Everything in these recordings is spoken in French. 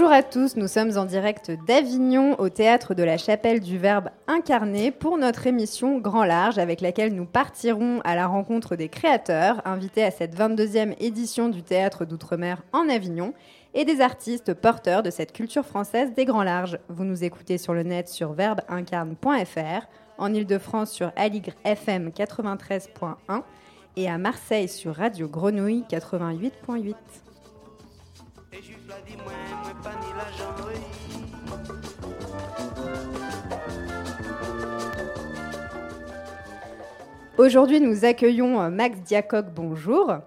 Bonjour à tous, nous sommes en direct d'Avignon au théâtre de la Chapelle du Verbe incarné pour notre émission Grand Large avec laquelle nous partirons à la rencontre des créateurs invités à cette 22e édition du théâtre d'outre-mer en Avignon et des artistes porteurs de cette culture française des Grands Larges. Vous nous écoutez sur le net sur verbeincarne.fr, en Ile-de-France sur Aligre FM 93.1 et à Marseille sur Radio Grenouille 88.8. Aujourd'hui, nous accueillons euh, Max Diacoc. Bonjour.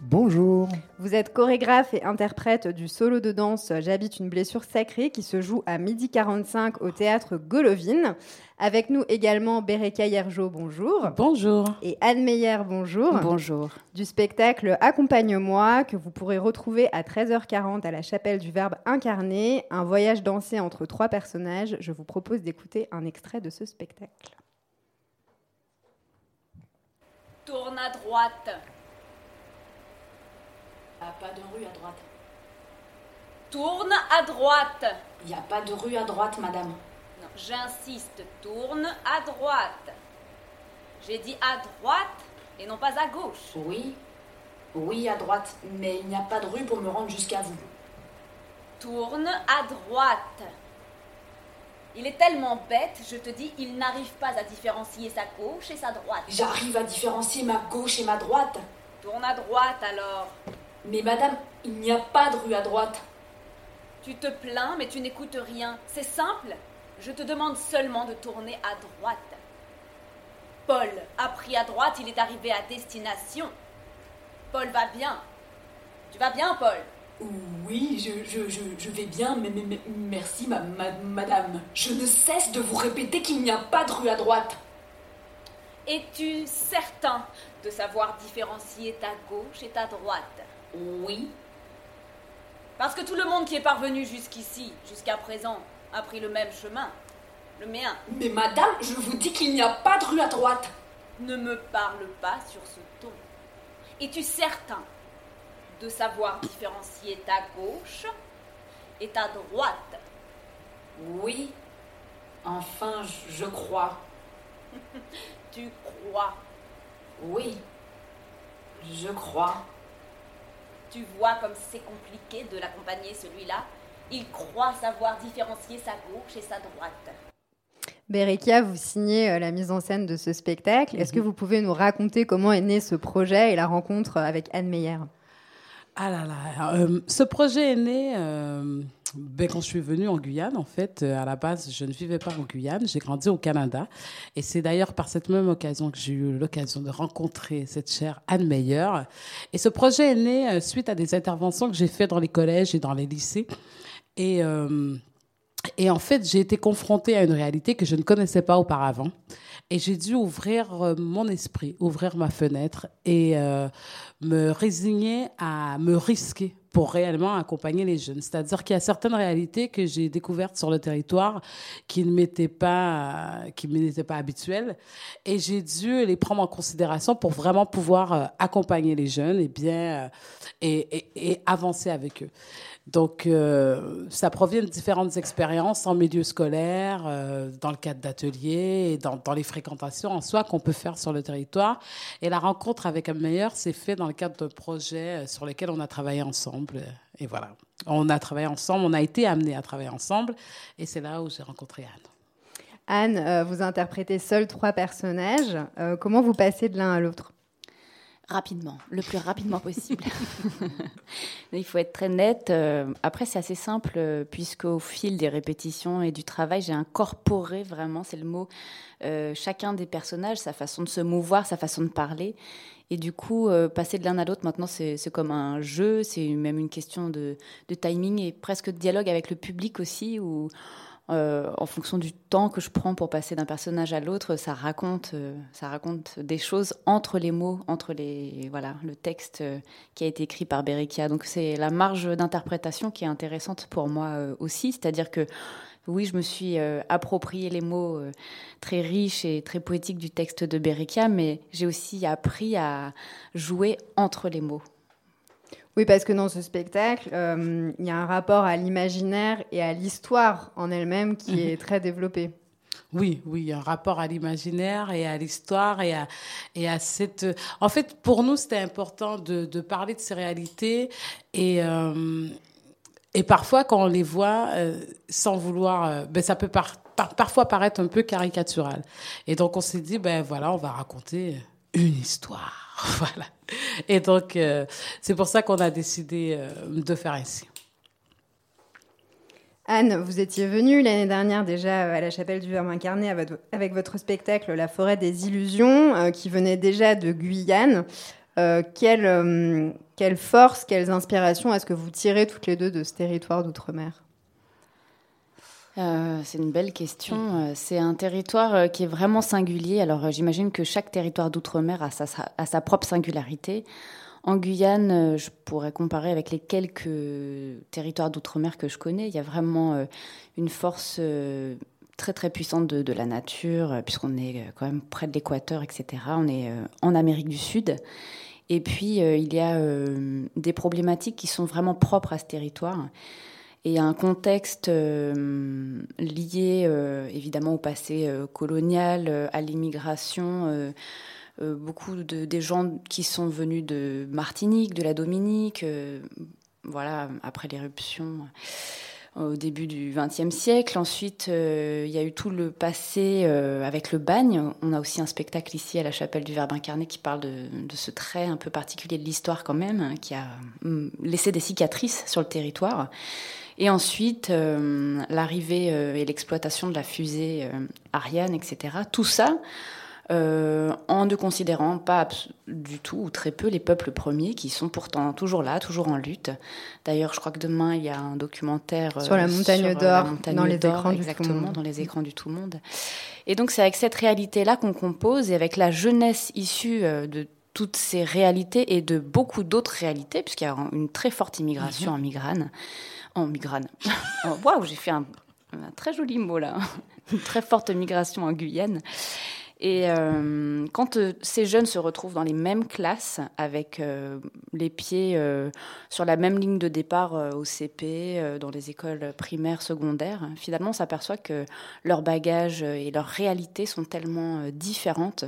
Bonjour. Vous êtes chorégraphe et interprète du solo de danse J'habite une blessure sacrée qui se joue à midi 45 au théâtre Golovine. Avec nous également Bereka Yerjo, bonjour. Bonjour. Et Anne Meyer, bonjour. Bonjour. Du spectacle Accompagne-moi que vous pourrez retrouver à 13h40 à la chapelle du Verbe incarné, un voyage dansé entre trois personnages. Je vous propose d'écouter un extrait de ce spectacle. Tourne à droite. A pas de rue à droite. Tourne à droite. Il n'y a pas de rue à droite, madame. Non, j'insiste, tourne à droite. J'ai dit à droite et non pas à gauche. Oui, oui, à droite, mais il n'y a pas de rue pour me rendre jusqu'à vous. Tourne à droite. Il est tellement bête, je te dis, il n'arrive pas à différencier sa gauche et sa droite. J'arrive à différencier ma gauche et ma droite. Tourne à droite alors. Mais madame, il n'y a pas de rue à droite. Tu te plains, mais tu n'écoutes rien. C'est simple. Je te demande seulement de tourner à droite. Paul a pris à droite, il est arrivé à destination. Paul va bien. Tu vas bien, Paul? Oui, je, je, je, je vais bien, mais, mais- mais- merci, ma, ma- madame. Je ne cesse de vous répéter qu'il n'y a pas de rue à droite. Es-tu certain de savoir différencier ta gauche et ta droite? Oui, Parce que tout le monde qui est parvenu jusqu'ici, jusqu'à présent, a pris le même chemin. Le mien. mais madame, je vous dis qu'il n'y a pas de rue à droite. Ne me parle pas sur ce ton. Es-tu certain de savoir différencier ta gauche et ta droite? Oui, enfin, je- crois. Tu crois? Oui, je crois. Tu vois comme c'est compliqué de l'accompagner celui-là Il croit savoir différencier sa gauche et sa droite. Berekia, vous signez euh, la mise en scène de ce spectacle. Est-ce que vous pouvez nous raconter comment est né ce projet et la rencontre avec Anne Meyer? Ah là là, euh, ce projet est né euh, ben, quand je suis venue en Guyane. En fait, Euh, à la base, je ne vivais pas en Guyane, j'ai grandi au Canada. Et c'est d'ailleurs par cette même occasion que j'ai eu l'occasion de rencontrer cette chère Anne Meyer. Et ce projet est né euh, suite à des interventions que j'ai faites dans les collèges et dans les lycées. Et, euh, et en fait, j'ai été confrontée à une réalité que je ne connaissais pas auparavant. Et j'ai dû ouvrir mon esprit, ouvrir ma fenêtre et me résigner à me risquer pour réellement accompagner les jeunes. C'est-à-dire qu'il y a certaines réalités que j'ai découvertes sur le territoire qui ne m'étaient pas, qui pas habituelles. Et j'ai dû les prendre en considération pour vraiment pouvoir euh, accompagner les jeunes et bien, euh, et- et avancer avec eux. Donc, euh, ça provient de différentes expériences en milieu scolaire, euh, dans le cadre d'ateliers dans, les fréquentations en soi qu'on peut faire sur le territoire. Et la rencontre avec un meilleur s'est fait dans le cadre d'un projet euh, sur lequel on a travaillé ensemble. Et voilà, on a travaillé ensemble, on a été amenés à travailler ensemble. Et c'est là où j'ai rencontré Anne. Anne, vous interprétez seuls trois personnages. Comment vous passez de l'un à l'autre? Rapidement, le plus rapidement possible. Il faut être très net. Euh, Après, c'est assez simple, euh, puisqu'au fil des répétitions et du travail, j'ai incorporé vraiment, c'est le mot, euh, chacun des personnages, sa façon de se mouvoir, sa façon de parler. Et du coup, euh, passer de l'un à l'autre, maintenant, c'est c'est comme un jeu, c'est même une question de, de timing et presque de dialogue avec le public aussi, où euh, en fonction du temps que je prends pour passer d'un personnage à l'autre, ça raconte, euh, ça raconte des choses entre les mots, entre les voilà le texte euh, qui a été écrit par Berikia. Donc c'est la marge d'interprétation qui est intéressante pour moi aussi, c'est-à-dire que oui, je me suis approprié les mots très riches et très poétiques du texte de Berikia, mais j'ai aussi appris à jouer entre les mots. Oui, parce que dans ce spectacle, euh, il y a un rapport à l'imaginaire et à l'histoire en elle-même qui mhm. est très développé. Oui, oui, il y a un rapport à l'imaginaire et à l'histoire et à, et à cette. En fait, pour nous, c'était important de, de, parler de ces réalités et. Euh, et parfois, quand on les voit, euh, sans vouloir, ben, ça peut parfois paraître un peu caricatural. Et donc, on s'est dit, ben voilà, on va raconter une histoire. voilà. Et donc, euh, c'est pour ça qu'on a décidé euh, de faire ainsi. Anne, vous étiez venue l'année dernière déjà à la chapelle du Verbe incarné avec votre spectacle La forêt des illusions, euh, qui venait déjà de Guyane. quelle, quelle force, quelles inspirations est-ce que vous tirez toutes les deux de ce territoire d'outre-mer? Euh, c'est une belle question. Euh, c'est un territoire euh, qui est vraiment singulier. Alors j'imagine que chaque territoire d'outre-mer a sa, propre singularité. En Guyane, je pourrais comparer avec les quelques territoires d'outre-mer que je connais. Il y a vraiment une force très très puissante de, la nature, puisqu'on est quand même près de l'équateur, etc. On est en Amérique du Sud. Et puis, il y a des problématiques qui sont vraiment propres à ce territoire et un contexte euh, lié euh, évidemment au passé euh, colonial, à l'immigration. beaucoup de des gens qui sont venus de Martinique, de la Dominique, voilà après l'éruption au début du XXe siècle. Ensuite, il y a eu tout le passé avec le bagne. On a aussi un spectacle ici à la chapelle du Verbe incarné qui parle de, ce trait un peu particulier de l'histoire quand même, hein, qui a hum, laissé des cicatrices sur le territoire. Et ensuite, euh, l'arrivée euh, et l'exploitation de la fusée euh, Ariane, etc. Tout ça en ne considérant pas du tout ou très peu les peuples premiers qui sont pourtant toujours là, toujours en lutte. D'ailleurs, je crois que demain, il y a un documentaire sur la montagne d'or, dans les écrans exactement, dans les écrans du tout le monde. Et donc, c'est avec cette réalité-là qu'on compose et avec la jeunesse issue de toutes ces réalités et de beaucoup d'autres réalités, puisqu'il y a une très forte immigration en Migrane en migraine. Oh, waouh, j'ai fait un, très joli mot là. Une très forte migration en Guyane. Et euh, quand euh, ces jeunes se retrouvent dans les mêmes classes, avec euh, les pieds sur la même ligne de départ au CP, dans les écoles primaires, secondaires, finalement on s'aperçoit que leurs bagages et leurs réalités sont tellement différentes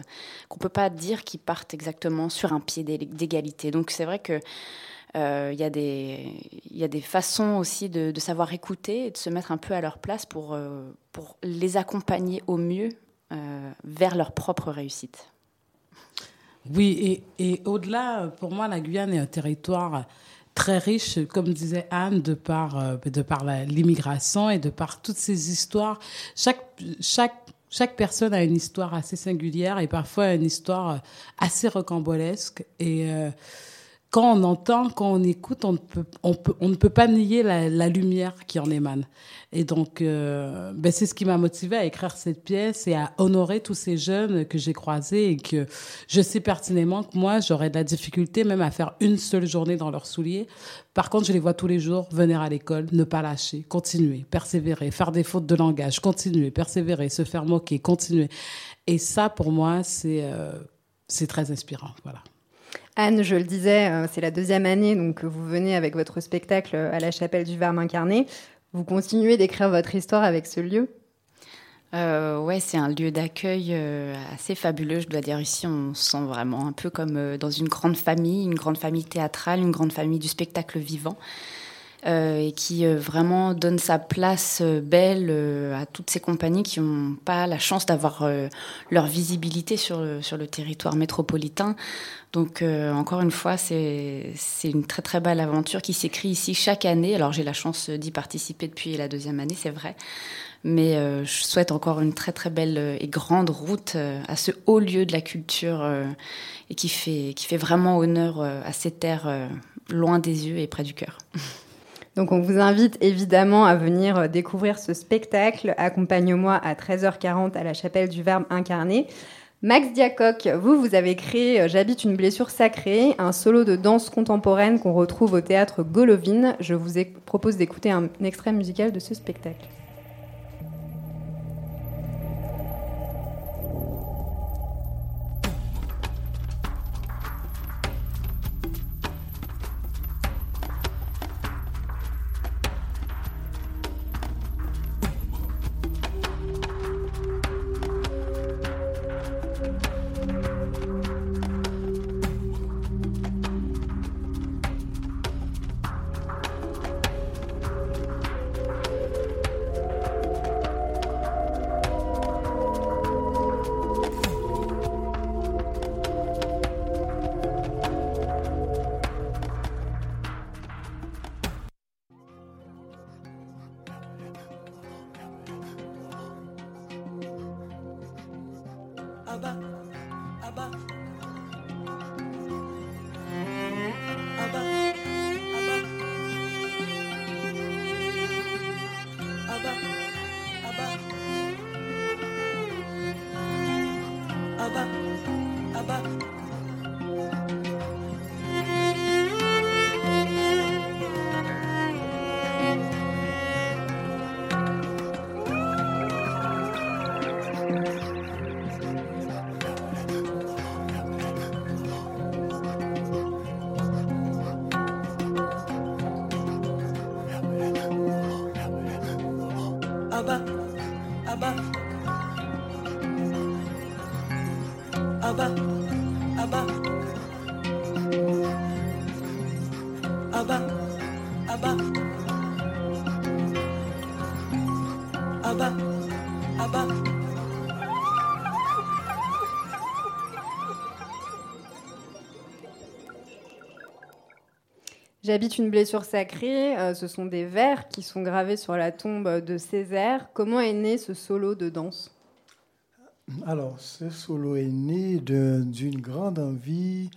qu'on ne peut pas dire qu'ils partent exactement sur un pied d'égalité. Donc c'est vrai que il y, a des, façons aussi de, savoir écouter et de se mettre un peu à leur place pour, les accompagner au mieux vers leur propre réussite. Oui, et, au-delà, pour moi, la Guyane est un territoire très riche, comme disait Anne, de par, de par l'immigration et de par toutes ces histoires. Chaque, chaque, chaque personne a une histoire assez singulière et parfois une histoire assez rocambolesque. Et quand on entend, quand on écoute, on ne peut, pas nier la, lumière qui en émane. Et donc, euh, ben c'est ce qui m'a motivé à écrire cette pièce et à honorer tous ces jeunes que j'ai croisés et que je sais pertinemment que moi, j'aurais de la difficulté même à faire une seule journée dans leurs souliers. Par contre, je les vois tous les jours venir à l'école, ne pas lâcher, continuer, persévérer, faire des fautes de langage, continuer, persévérer, se faire moquer, continuer. Et ça, pour moi, c'est euh, c'est très inspirant. Voilà. Anne, je le disais, euh, c'est la deuxième année donc, que vous venez avec votre spectacle à la chapelle du Verbe incarné. Vous continuez d'écrire votre histoire avec ce lieu? Euh, ouais, c'est un lieu d'accueil euh, assez fabuleux, je dois dire. Ici, on se sent vraiment un peu comme euh, dans une grande famille, une grande famille théâtrale, une grande famille du spectacle vivant. Euh, et qui euh, vraiment donne sa place euh, belle à toutes ces compagnies qui n'ont pas la chance d'avoir leur visibilité sur le, sur le territoire métropolitain. Donc encore une fois, c'est une très très belle aventure qui s'écrit ici chaque année. Alors j'ai la chance d'y participer depuis la deuxième année, c'est vrai. Mais je souhaite encore une très très belle et grande route à ce haut lieu de la culture et qui fait, qui fait vraiment honneur à ces terres loin des yeux et près du cœur. Donc on vous invite évidemment à venir euh, découvrir ce spectacle. Accompagne-moi à 13h40 à la chapelle du Verbe incarné. Max Diacoc, vous, vous avez créé euh, J'habite une blessure sacrée, un solo de danse contemporaine qu'on retrouve au théâtre Golovine. Je vous propose d'écouter un extrait musical de ce spectacle. J'habite une blessure sacrée. Euh, ce sont des vers qui sont gravés sur la tombe de Césaire. Comment est né ce solo de danse Alors, ce solo est né d'une grande envie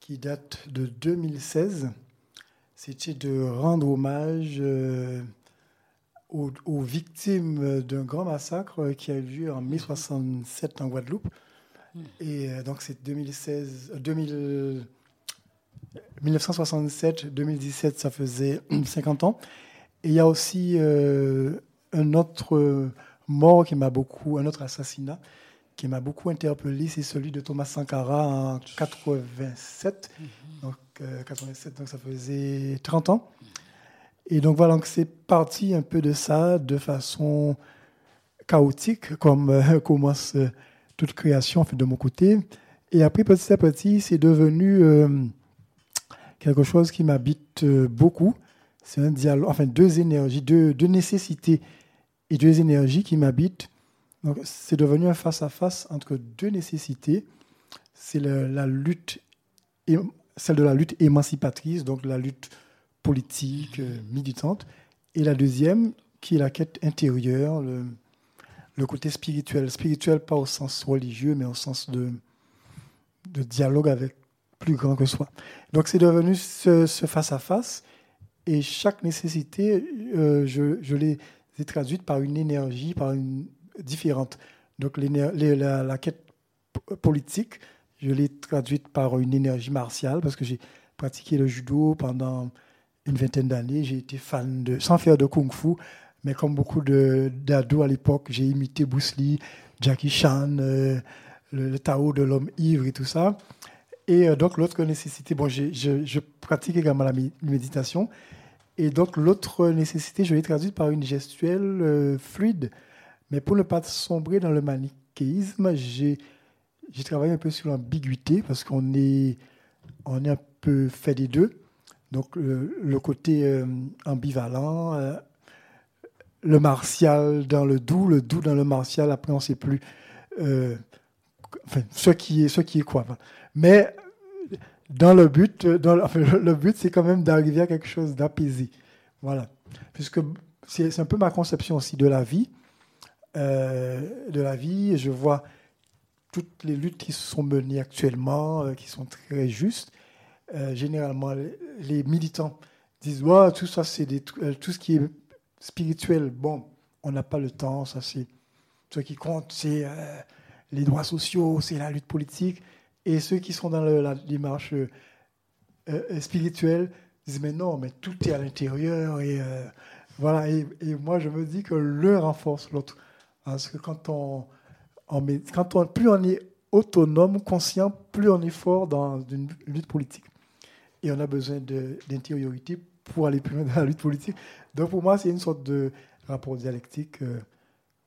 qui date de 2016. C'était de rendre hommage euh, aux, victimes d'un grand massacre qui a eu lieu en mai 67 en Guadeloupe. Hmm. Et euh, donc, c'est 2016, 2000. 1967-2017, ça faisait 50 ans. Et il y a aussi euh, un autre mort qui m'a beaucoup, un autre assassinat qui m'a beaucoup interpellé, c'est celui de Thomas Sankara en 87. Mm-hmm. Donc, 87, euh, donc ça faisait 30 ans. Et donc voilà, c'est parti un peu de ça de façon chaotique, comme euh, commence toute création fait, de mon côté. Et après, petit à petit, c'est devenu quelque chose qui m'habite euh, beaucoup. C'est un dialogue, enfin deux énergies, deux, deux nécessités et deux énergies qui m'habitent. Donc c'est devenu un face-à-face entre deux nécessités. C'est la, lutte, celle de la lutte émancipatrice, donc la lutte politique, euh, militante. Et la deuxième, qui est la quête intérieure, le, le côté spirituel. Spirituel pas au sens religieux, mais au sens de, de dialogue avec plus grand que soi. Donc c'est devenu ce, face-à-face et chaque nécessité, euh, je, je les ai traduites par une énergie, par une différente. Donc la, quête politique, je l'ai traduite par une énergie martiale parce que j'ai pratiqué le judo pendant une vingtaine d'années. J'ai été fan de, sans faire de kung-fu, mais comme beaucoup d'ados à l'époque, j'ai imité Bruce Lee, Jackie Chan, euh, le, Tao de l'homme ivre et tout ça. Et euh, donc, l'autre nécessité, bon, je, pratique également la méditation. Et donc, l'autre nécessité, je l'ai traduite par une gestuelle euh, fluide. Mais pour ne pas sombrer dans le manichéisme, j'ai travaillé un peu sur l'ambiguïté parce qu'on est, on est un peu fait des deux. Donc, le, côté euh, ambivalent, le martial dans le doux, le doux dans le martial, après, on ne sait plus. enfin, ce qui est, ce qui est quoi. Mais dans le but, dans, le but, c'est quand même d'arriver à quelque chose d'apaisé. Voilà. Puisque c'est un peu ma conception aussi de la vie. Euh, de la vie, je vois toutes les luttes qui se sont menées actuellement, euh, qui sont très justes. Euh, généralement, les militants disent tout ça, c'est euh, tout ce qui est spirituel. Bon, on n'a pas le temps, ça c'est ce qui compte, c'est euh, les droits sociaux, c'est la lutte politique. Et ceux qui sont dans la démarche spirituelle disent mais non, mais tout est à l'intérieur et voilà. Et, moi je me dis que l'un renforce l'autre parce que quand on, quand on plus on est autonome, conscient, plus on est fort dans une lutte politique. Et on a besoin d'intériorité pour aller plus loin dans la lutte politique. Donc pour moi, c'est une sorte de rapport dialectique euh,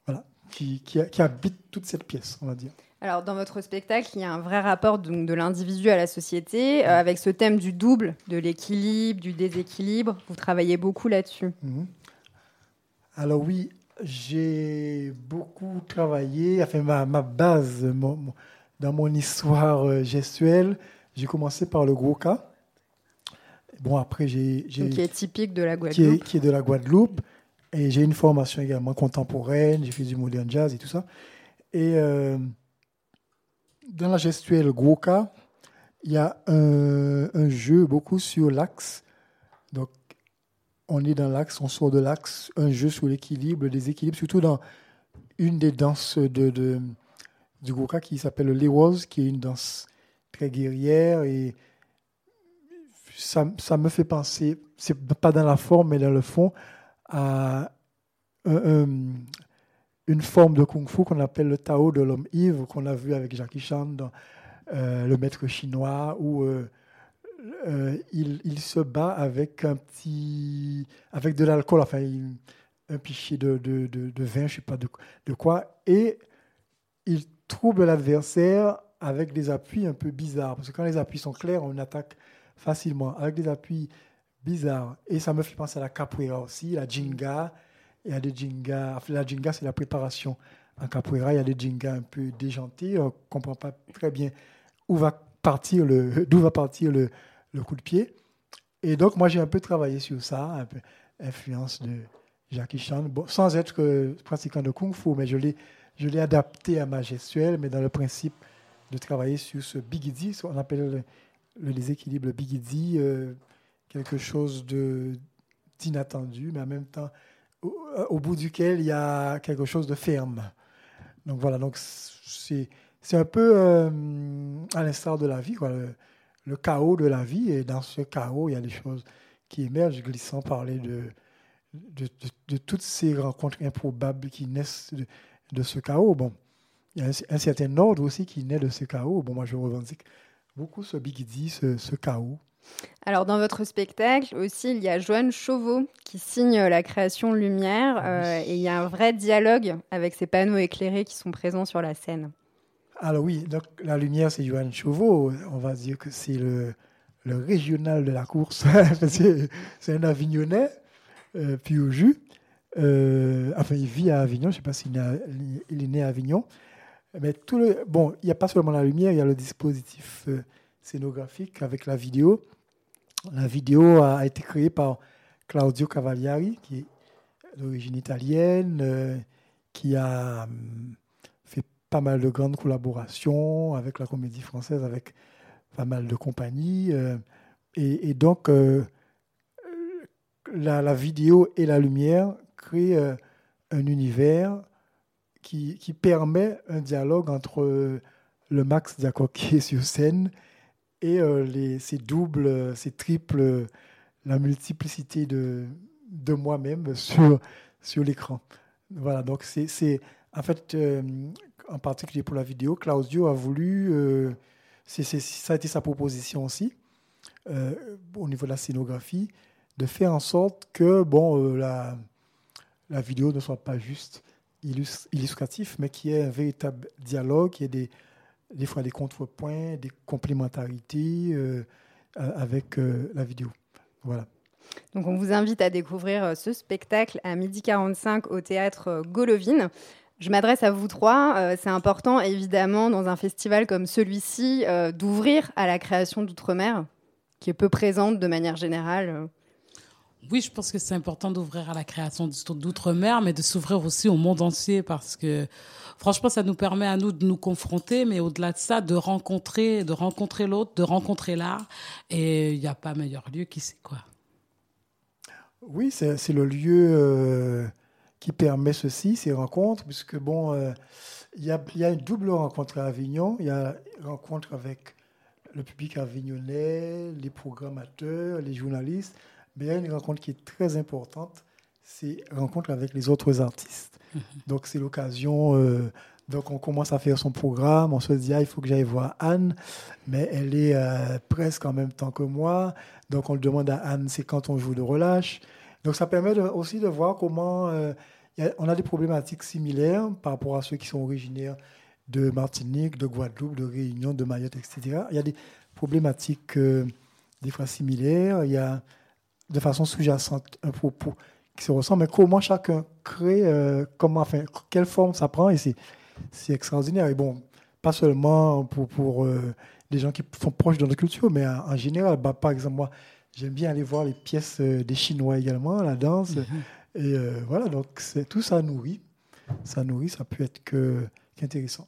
voilà, qui, qui, habite toute cette pièce, on va dire. Alors, dans votre spectacle, il y a un vrai rapport donc, de l'individu à la société, euh, avec ce thème du double, de l'équilibre, du déséquilibre. Vous travaillez beaucoup là-dessus. Mhm. Alors oui, j'ai beaucoup travaillé, enfin ma, ma base dans mon histoire euh, gestuelle, j'ai commencé par le gros cas. Bon, après, j'ai. Qui est typique de la Guadeloupe. Qui est, de la Guadeloupe. Et j'ai une formation également contemporaine, j'ai fait du modern jazz et tout ça. Et euh, dans la gestuelle cas, il y a un, un jeu beaucoup sur l'axe. Donc, on est dans l'axe, on sort de l'axe, un jeu sur l'équilibre, le déséquilibre, surtout dans une des danses de, du Goka qui s'appelle le Lewos, qui est une danse très guerrière et ça, ça me fait penser, c'est pas dans la forme mais dans le fond, à une forme de kung-fu qu'on appelle le Tao de l'homme ivre, qu'on a vu avec Jackie Chan dans euh, Le Maître chinois, où euh, euh, il, se bat avec un petit, avec de l'alcool, enfin un pichet de, de, de, vin, je sais pas de, de quoi, et il trouble l'adversaire avec des appuis un peu bizarres. Parce que quand les appuis sont clairs, on attaque facilement. Avec des appuis bizarres. Et ça me fait penser à la capoeira aussi, la jinga. Il y a des jinga. La jinga, c'est la préparation. En capoeira, il y a des jinga un peu déjantés. On ne comprend pas très bien où va partir le, d'où va partir le, coup de pied. Et donc, moi, j'ai un peu travaillé sur ça, un peu influence de Jackie Chan, sans être pratiquant de kung fu, mais je l'ai, je l'ai adapté à ma gestuelle, mais dans le principe de travailler sur ce bigidi, ce qu'on appelle le, déséquilibre bigidi, euh, quelque chose de, d'inattendu, mais en même temps, au, bout duquel il y a quelque chose de ferme. Donc voilà, donc c'est, c'est un peu euh, à l'instar de la vie, quoi le chaos de la vie. Et dans ce chaos, il y a des choses qui émergent, glissant parler de, de, toutes ces rencontres improbables qui naissent de, ce chaos. Bon, il y a un, certain ordre aussi qui naît de ce chaos. Bon, moi, je revendique beaucoup ce bigidi, ce, ce chaos. Alors, dans votre spectacle aussi, il y a Joanne Chauveau qui signe la création Lumière ah euh, et il y a un vrai dialogue avec ces panneaux éclairés qui sont présents sur la scène. Alors oui, donc la lumière, c'est Johan Chauveau. On va dire que c'est le, le, régional de la course. c'est un Avignonnais, euh, puis au jus. Euh, enfin, il vit à Avignon. Je ne sais pas s'il est, né à Avignon. Mais tout le, bon, il n'y a pas seulement la lumière, il y a le dispositif scénographique avec la vidéo. La vidéo a été créée par Claudio Cavaliari, qui est d'origine italienne, qui a hum, pas mal de grandes collaborations avec la comédie française, avec pas mal de compagnies. Euh, et, donc, euh, la, vidéo et la lumière créent euh, un univers qui, permet un dialogue entre le Max Diacoq qui est sur scène et les, ces doubles, ces triples, la multiplicité de, de moi-même sur, sur l'écran. Voilà, donc c'est en fait, en particulier pour la vidéo, Claudio a voulu, euh, ça a été sa proposition aussi, euh, au niveau de la scénographie, de faire en sorte que bon, euh, la, la vidéo ne soit pas juste illustratif, mais qu'il y ait un véritable dialogue, qu'il y ait des, des fois des contrepoints, des complémentarités avec la vidéo. Voilà. Donc on vous invite à découvrir ce spectacle à midi 45 au théâtre Golovine. Je m'adresse à vous trois. Euh, c'est important, évidemment, dans un festival comme celui-ci, euh, d'ouvrir à la création d'outre-mer, qui est peu présente de manière générale. Oui, je pense que c'est important d'ouvrir à la création d'outre-mer, mais de s'ouvrir aussi au monde entier parce que franchement, ça nous permet à nous de nous confronter, mais au-delà de ça, de rencontrer, de rencontrer l'autre, de rencontrer l'art. Et il n'y a pas meilleur lieu qu'ici, quoi. Oui, c'est le lieu qui permet ceci, ces rencontres, puisque bon, il y, y, a, une double rencontre à Avignon. Il y a une rencontre avec le public avignonnais, les programmateurs, les journalistes. Mais il y a une rencontre qui est très importante, c'est rencontre avec les autres artistes. Mhm. Donc c'est l'occasion. Euh, donc on commence à faire son programme, on se dit ah, il faut que j'aille voir Anne, mais elle est euh, presque en même temps que moi. Donc on le demande à Anne, c'est quand on joue de relâche. Donc ça permet aussi de voir comment euh, on a des problématiques similaires par rapport à ceux qui sont originaires de Martinique, de Guadeloupe, de Réunion, de Mayotte, etc. Il y a des problématiques des fois similaires. Il y a de façon sous-jacente un propos qui se ressemble, mais comment chacun crée, euh, comment, enfin, quelle forme ça prend, et c'est, extraordinaire. Et bon, pas seulement pour, pour euh, les gens qui sont proches de notre culture, mais en, général, bah, par exemple, moi, j'aime bien aller voir les pièces euh, des Chinois également, la danse, mm-hmm. et voilà, donc c'est, tout ça nourrit, ça nourrit, ça peut être que, qu'intéressant.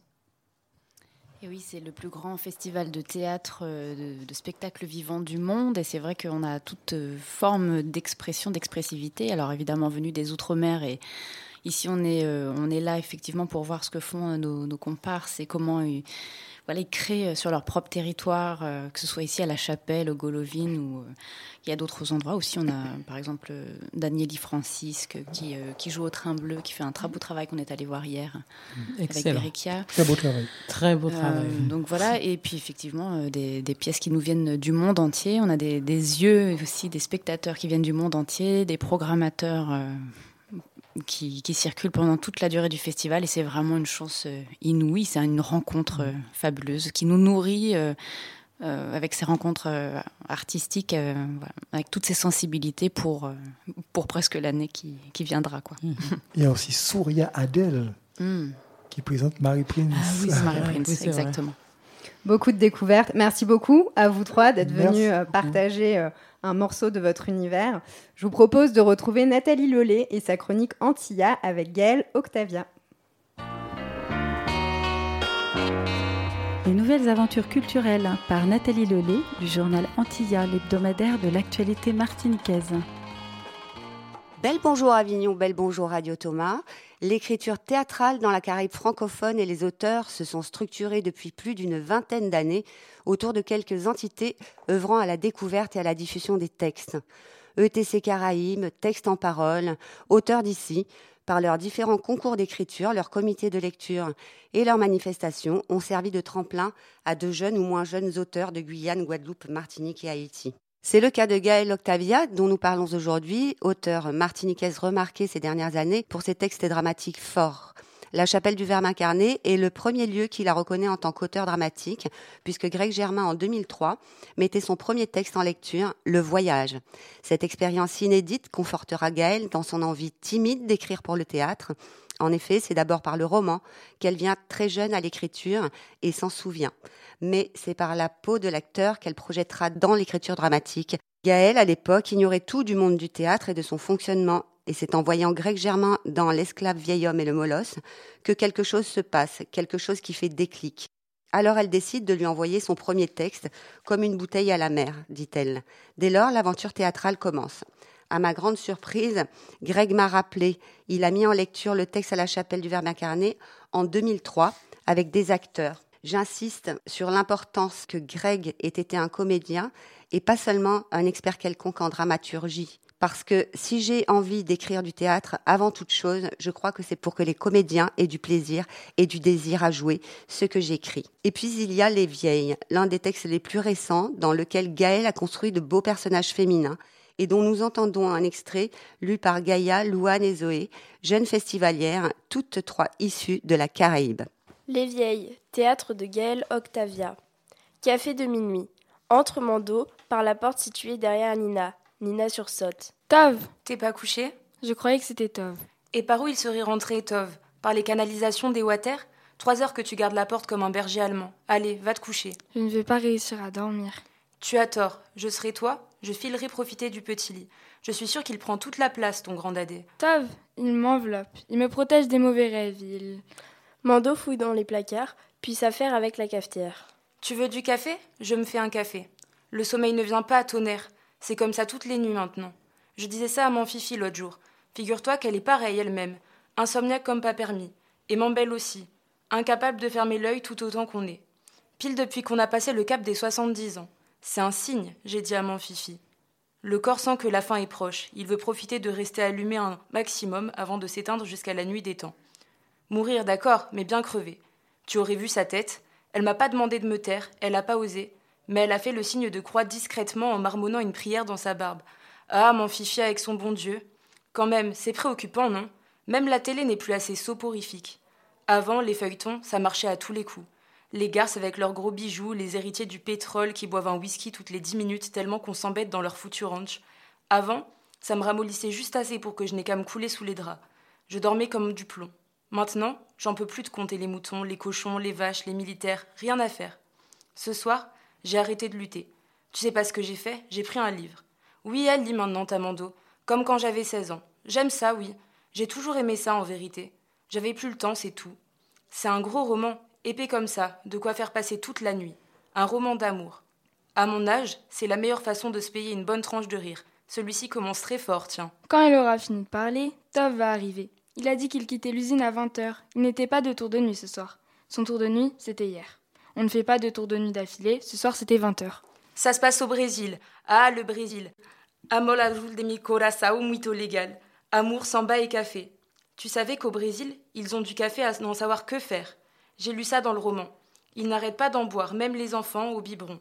Oui, c'est le plus grand festival de théâtre, euh, de, spectacle vivant du monde. Et c'est vrai qu'on a toute euh, forme d'expression, d'expressivité. Alors évidemment, venu des Outre-mer et Ici, on est, euh, là effectivement pour voir ce que font nos, comparses et comment voilà, ils créent sur leur propre territoire, que ce soit ici à La Chapelle, au Golovine ou il y a d'autres endroits aussi. On a par exemple Danieli Francisque qui, euh, qui joue au train bleu, qui fait un très beau travail qu'on est allé voir hier Excellent. avec Erikia. Très beau travail. Très beau travail. Euh, donc voilà, et puis effectivement euh, des, des, pièces qui nous viennent du monde entier. On a des, des, yeux aussi, des spectateurs qui viennent du monde entier, des programmateurs. Qui, qui, circulent pendant toute la durée du festival et c'est vraiment une chance inouïe, c'est une rencontre fabuleuse qui nous nourrit euh, avec ses rencontres euh, artistiques, euh, avec toutes ses sensibilités pour, pour presque l'année qui, qui, viendra. Quoi. Il y a aussi Souria Adèle hmm. qui présente Marie Prince. Ah oui, c'est Marie Prince, exactement. Beaucoup de découvertes. Merci beaucoup à vous trois d'être venus partager un morceau de votre univers. Je vous propose de retrouver Nathalie Lelay et sa chronique Antilla avec Gaëlle Octavia. Les nouvelles aventures culturelles par Nathalie Lelay du journal Antilla, l'hebdomadaire de l'actualité martiniquaise. Belle bonjour Avignon, belle bonjour Radio Thomas. L'écriture théâtrale dans la Caraïbe francophone et les auteurs se sont structurés depuis plus d'une vingtaine d'années autour de quelques entités œuvrant à la découverte et à la diffusion des textes. ETC Caraïbes, Texte en parole, auteurs d'ici, par leurs différents concours d'écriture, leurs comités de lecture et leurs manifestations, ont servi de tremplin à de jeunes ou moins jeunes auteurs de Guyane, Guadeloupe, Martinique et Haïti. C'est le cas de Gaël Octavia, dont nous parlons aujourd'hui, auteur martiniquaise remarqué ces dernières années pour ses textes dramatiques forts. La chapelle du Verbe incarné est le premier lieu qui la reconnaît en tant qu'auteur dramatique, puisque Greg Germain, en 2003, mettait son premier texte en lecture, Le Voyage. Cette expérience inédite confortera Gaëlle dans son envie timide d'écrire pour le théâtre. En effet, c'est d'abord par le roman qu'elle vient très jeune à l'écriture et s'en souvient. Mais c'est par la peau de l'acteur qu'elle projettera dans l'écriture dramatique. Gaëlle, à l'époque, ignorait tout du monde du théâtre et de son fonctionnement et c'est en voyant Greg Germain dans L'esclave vieil homme et le molosse que quelque chose se passe, quelque chose qui fait déclic. Alors elle décide de lui envoyer son premier texte, comme une bouteille à la mer, dit-elle. Dès lors, l'aventure théâtrale commence. À ma grande surprise, Greg m'a rappelé, il a mis en lecture le texte à la chapelle du Verbe incarné en 2003 avec des acteurs. J'insiste sur l'importance que Greg ait été un comédien et pas seulement un expert quelconque en dramaturgie parce que si j'ai envie d'écrire du théâtre, avant toute chose, je crois que c'est pour que les comédiens aient du plaisir et du désir à jouer ce que j'écris. Et puis il y a Les Vieilles, l'un des textes les plus récents dans lequel Gaël a construit de beaux personnages féminins et dont nous entendons un extrait lu par Gaïa, Louane et Zoé, jeunes festivalières, toutes trois issues de la Caraïbe. Les Vieilles, théâtre de Gaël Octavia. Café de minuit. Entre Mando, par la porte située derrière Nina. Nina sursaute. Tov T'es pas couché? Je croyais que c'était Tov. Et par où il serait rentré, Tov? Par les canalisations des water? Trois heures que tu gardes la porte comme un berger allemand. Allez, va te coucher. Je ne vais pas réussir à dormir. Tu as tort. Je serai toi, je filerai profiter du petit lit. Je suis sûre qu'il prend toute la place, ton grand dadé. Tov, il m'enveloppe. Il me protège des mauvais rêves. Il. Mando fouille dans les placards, puis s'affaire avec la cafetière. Tu veux du café? Je me fais un café. Le sommeil ne vient pas à tonnerre. C'est comme ça toutes les nuits maintenant. Je disais ça à mon fifi l'autre jour. Figure-toi qu'elle est pareille elle-même, insomniaque comme pas permis, et m'embelle aussi, incapable de fermer l'œil tout autant qu'on est. Pile depuis qu'on a passé le cap des 70 ans. C'est un signe, j'ai dit à mon fifi. Le corps sent que la fin est proche, il veut profiter de rester allumé un maximum avant de s'éteindre jusqu'à la nuit des temps. Mourir, d'accord, mais bien crever. Tu aurais vu sa tête. Elle m'a pas demandé de me taire, elle a pas osé, mais elle a fait le signe de croix discrètement en marmonnant une prière dans sa barbe. Ah, mon fifi avec son bon Dieu. Quand même, c'est préoccupant, non? Même la télé n'est plus assez soporifique. Avant, les feuilletons, ça marchait à tous les coups. Les garces avec leurs gros bijoux, les héritiers du pétrole qui boivent un whisky toutes les dix minutes tellement qu'on s'embête dans leur foutu ranch. Avant, ça me ramollissait juste assez pour que je n'ai qu'à me couler sous les draps. Je dormais comme du plomb. Maintenant, j'en peux plus de compter les moutons, les cochons, les vaches, les militaires, rien à faire. Ce soir, j'ai arrêté de lutter. Tu sais pas ce que j'ai fait? J'ai pris un livre. Oui, elle lit maintenant, Tamando, comme quand j'avais 16 ans. J'aime ça, oui. J'ai toujours aimé ça, en vérité. J'avais plus le temps, c'est tout. C'est un gros roman, épais comme ça, de quoi faire passer toute la nuit. Un roman d'amour. À mon âge, c'est la meilleure façon de se payer une bonne tranche de rire. Celui-ci commence très fort, tiens. Quand elle aura fini de parler, Tov va arriver. Il a dit qu'il quittait l'usine à 20h. Il n'était pas de tour de nuit ce soir. Son tour de nuit, c'était hier. On ne fait pas de tour de nuit d'affilée, ce soir c'était 20h. Ça se passe au Brésil. Ah, le Brésil. Amor azul de mi coração muito légal. Amour, samba et café. Tu savais qu'au Brésil, ils ont du café à n'en savoir que faire. J'ai lu ça dans le roman. Ils n'arrêtent pas d'en boire, même les enfants, au biberon.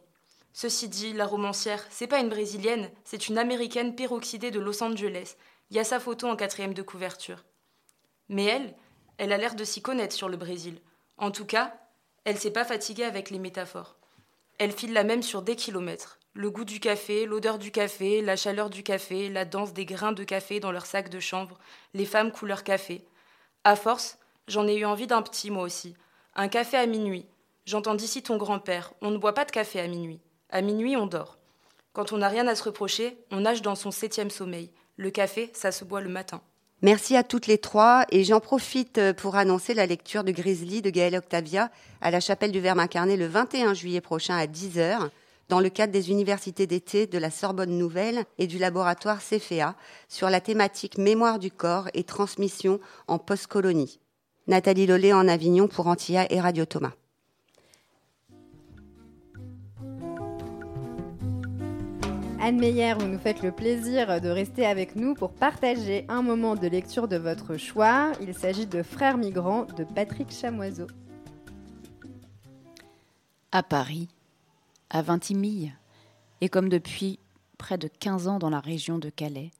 Ceci dit, la romancière, c'est pas une brésilienne, c'est une américaine peroxydée de Los Angeles. Il y a sa photo en quatrième de couverture. Mais elle, elle a l'air de s'y connaître sur le Brésil. En tout cas, elle s'est pas fatiguée avec les métaphores. Elle file la même sur des kilomètres. Le goût du café, l'odeur du café, la chaleur du café, la danse des grains de café dans leur sac de chambre, les femmes couleur café. À force, j'en ai eu envie d'un petit, moi aussi. Un café à minuit. J'entends d'ici ton grand-père. On ne boit pas de café à minuit. À minuit, on dort. Quand on n'a rien à se reprocher, on nage dans son septième sommeil. Le café, ça se boit le matin. Merci à toutes les trois et j'en profite euh, pour annoncer la lecture de Grizzly de Gaël Octavia à la chapelle du Verbe incarné le 21 juillet prochain à 10h dans le cadre des universités d'été de la Sorbonne Nouvelle et du laboratoire CFEA sur la thématique mémoire du corps et transmission en post-colonie. Nathalie Lollet en Avignon pour Antilla et Radio Thomas. Anne Meyer, vous nous faites le plaisir de rester avec nous pour partager un moment de lecture de votre choix. Il s'agit de Frères migrants de Patrick Chamoiseau. À Paris, à Vintimille, et comme depuis près de 15 ans dans la région de Calais,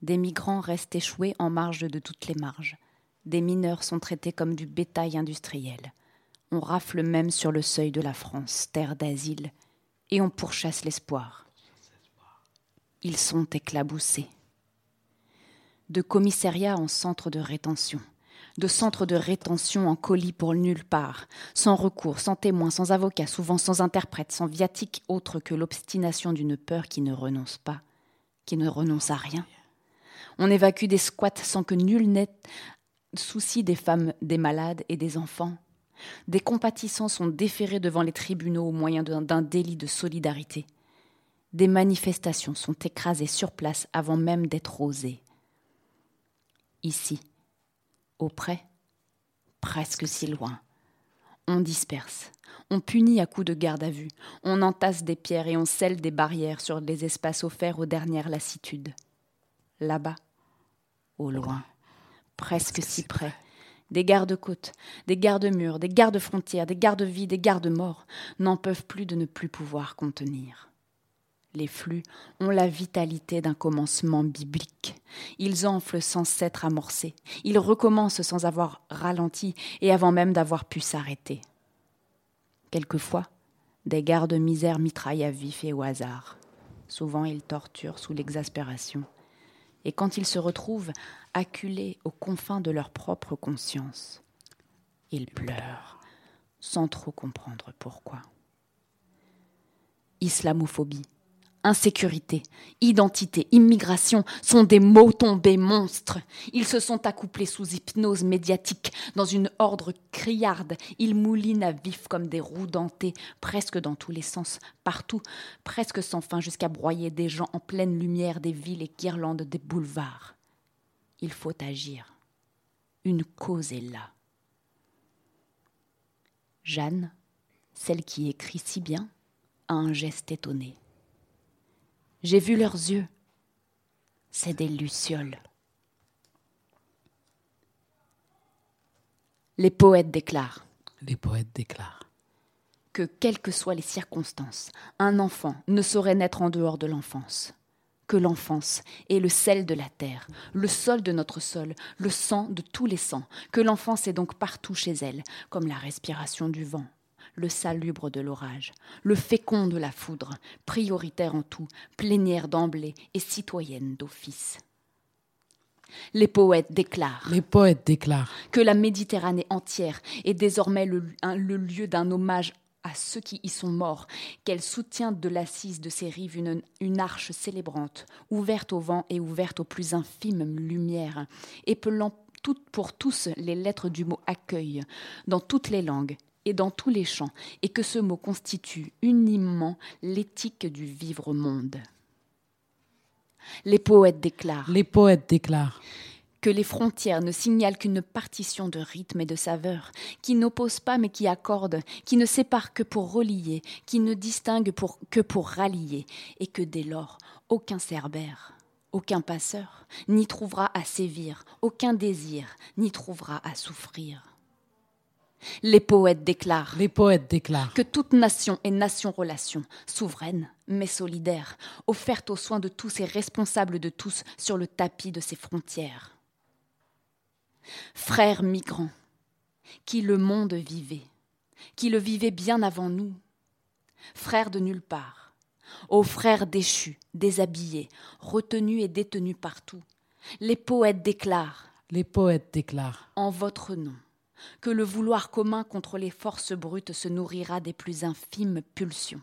des migrants restent échoués en marge de toutes les marges. Des mineurs sont traités comme du bétail industriel. On rafle même sur le seuil de la France, terre d'asile, et on pourchasse l'espoir ils sont éclaboussés. De commissariat en centre de rétention, de centre de rétention en colis pour nulle part, sans recours, sans témoin, sans avocat, souvent sans interprète, sans viatique autre que l'obstination d'une peur qui ne renonce pas, qui ne renonce à rien. On évacue des squats sans que nul n'ait souci des femmes, des malades et des enfants. Des compatissants sont déférés devant les tribunaux au moyen d'un délit de solidarité. Des manifestations sont écrasées sur place avant même d'être osées. Ici, auprès, presque si loin, on disperse, on punit à coups de garde à vue, on entasse des pierres et on scelle des barrières sur les espaces offerts aux dernières lassitudes. Là-bas, au loin, presque si près, des gardes-côtes, des gardes-murs, des gardes-frontières, des gardes-vies, des gardes-morts n'en peuvent plus de ne plus pouvoir contenir. Les flux ont la vitalité d'un commencement biblique. Ils enflent sans s'être amorcés. Ils recommencent sans avoir ralenti et avant même d'avoir pu s'arrêter. Quelquefois, des gardes-misères mitraillent à vif et au hasard. Souvent, ils torturent sous l'exaspération. Et quand ils se retrouvent acculés aux confins de leur propre conscience, ils pleurent sans trop comprendre pourquoi. Islamophobie, insécurité, identité, immigration sont des mots tombés monstres. Ils se sont accouplés sous hypnose médiatique. Dans une ordre criarde, ils moulinent à vif comme des roues dentées, presque dans tous les sens, partout, presque sans fin, jusqu'à broyer des gens en pleine lumière des villes et guirlandes des boulevards. Il faut agir. Une cause est là. Jeanne, celle qui écrit si bien, a un geste étonné. J'ai vu leurs yeux. C'est des lucioles. Les poètes déclarent. Les poètes déclarent. Que quelles que soient les circonstances, un enfant ne saurait naître en dehors de l'enfance. Que l'enfance est le sel de la terre, le sol de notre sol, le sang de tous les sangs. Que l'enfance est donc partout chez elle, comme la respiration du vent, le salubre de l'orage, le fécond de la foudre, prioritaire en tout, plénière d'emblée et citoyenne d'office. Les poètes déclarent. Les poètes déclarent. Que la Méditerranée entière est désormais le, le lieu d'un hommage à ceux qui y sont morts, qu'elle soutient de l'assise de ses rives une, une, arche célébrante, ouverte au vent et ouverte aux plus infimes lumières, épelant toutes pour tous les lettres du mot accueil, dans toutes les langues et dans tous les champs, et que ce mot constitue unimement l'éthique du vivre monde. Les poètes déclarent. Les poètes déclarent que les frontières ne signalent qu'une partition de rythme et de saveur, qui n'oppose pas mais qui accorde, qui ne sépare que pour relier, qui ne distingue pour, que pour rallier, et que dès lors aucun cerbère, aucun passeur n'y trouvera à sévir, aucun désir n'y trouvera à souffrir. Les poètes déclarent. Les poètes déclarent. Que toute nation est nation-relation, souveraine, mais solidaire, offerte aux soins de tous et responsable de tous sur le tapis de ses frontières. Frères migrants, qui le monde vivait, qui le vivait bien avant nous, frères de nulle part, ô frères déchus, déshabillés, retenus et détenus partout, les poètes déclarent. Les poètes déclarent. En votre nom que le vouloir commun contre les forces brutes se nourrira des plus infimes pulsions,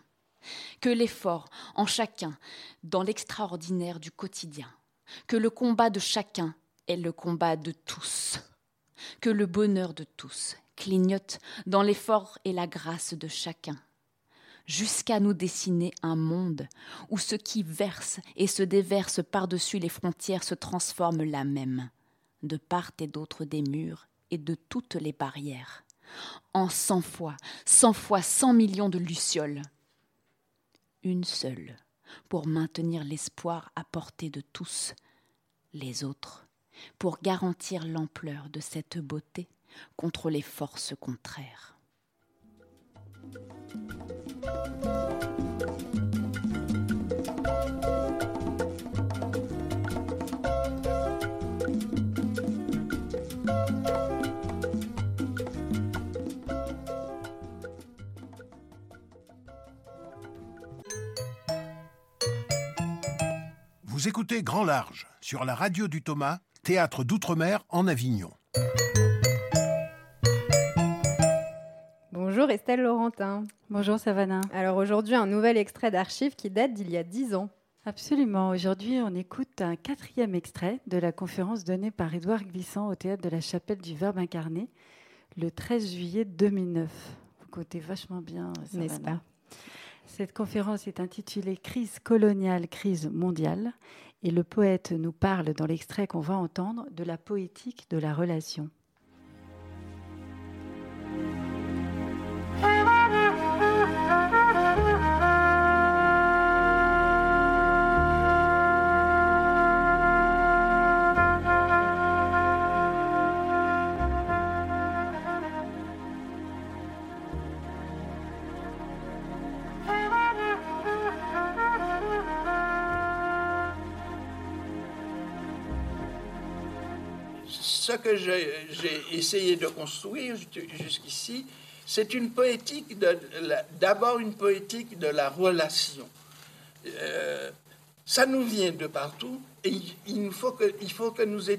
que l'effort en chacun dans l'extraordinaire du quotidien, que le combat de chacun est le combat de tous, que le bonheur de tous clignote dans l'effort et la grâce de chacun, jusqu'à nous dessiner un monde où ce qui verse et se déverse par-dessus les frontières se transforme là même, de part et d'autre des murs et de toutes les barrières, en cent fois, cent fois cent millions de lucioles. Une seule, pour maintenir l'espoir à portée de tous, les autres, pour garantir l'ampleur de cette beauté contre les forces contraires. Vous écoutez Grand Large sur la radio du Thomas, théâtre d'outre-mer en Avignon. Bonjour Estelle Laurentin. Bonjour Savannah. Alors aujourd'hui, un nouvel extrait d'archives qui date d'il y a dix ans. Absolument. Aujourd'hui, on écoute un quatrième extrait de la conférence donnée par Édouard Glissant au théâtre de la Chapelle du Verbe incarné le 13 juillet 2009. Vous comptez vachement bien, n'est-ce pas? Cette conférence est intitulée Crise coloniale, crise mondiale, et le poète nous parle dans l'extrait qu'on va entendre de la poétique de la relation. Ce que j'ai essayé de construire jusqu'ici, c'est une poétique, d'abord une poétique de la relation. Euh, ça nous vient de partout et il, faut, que, il faut que nous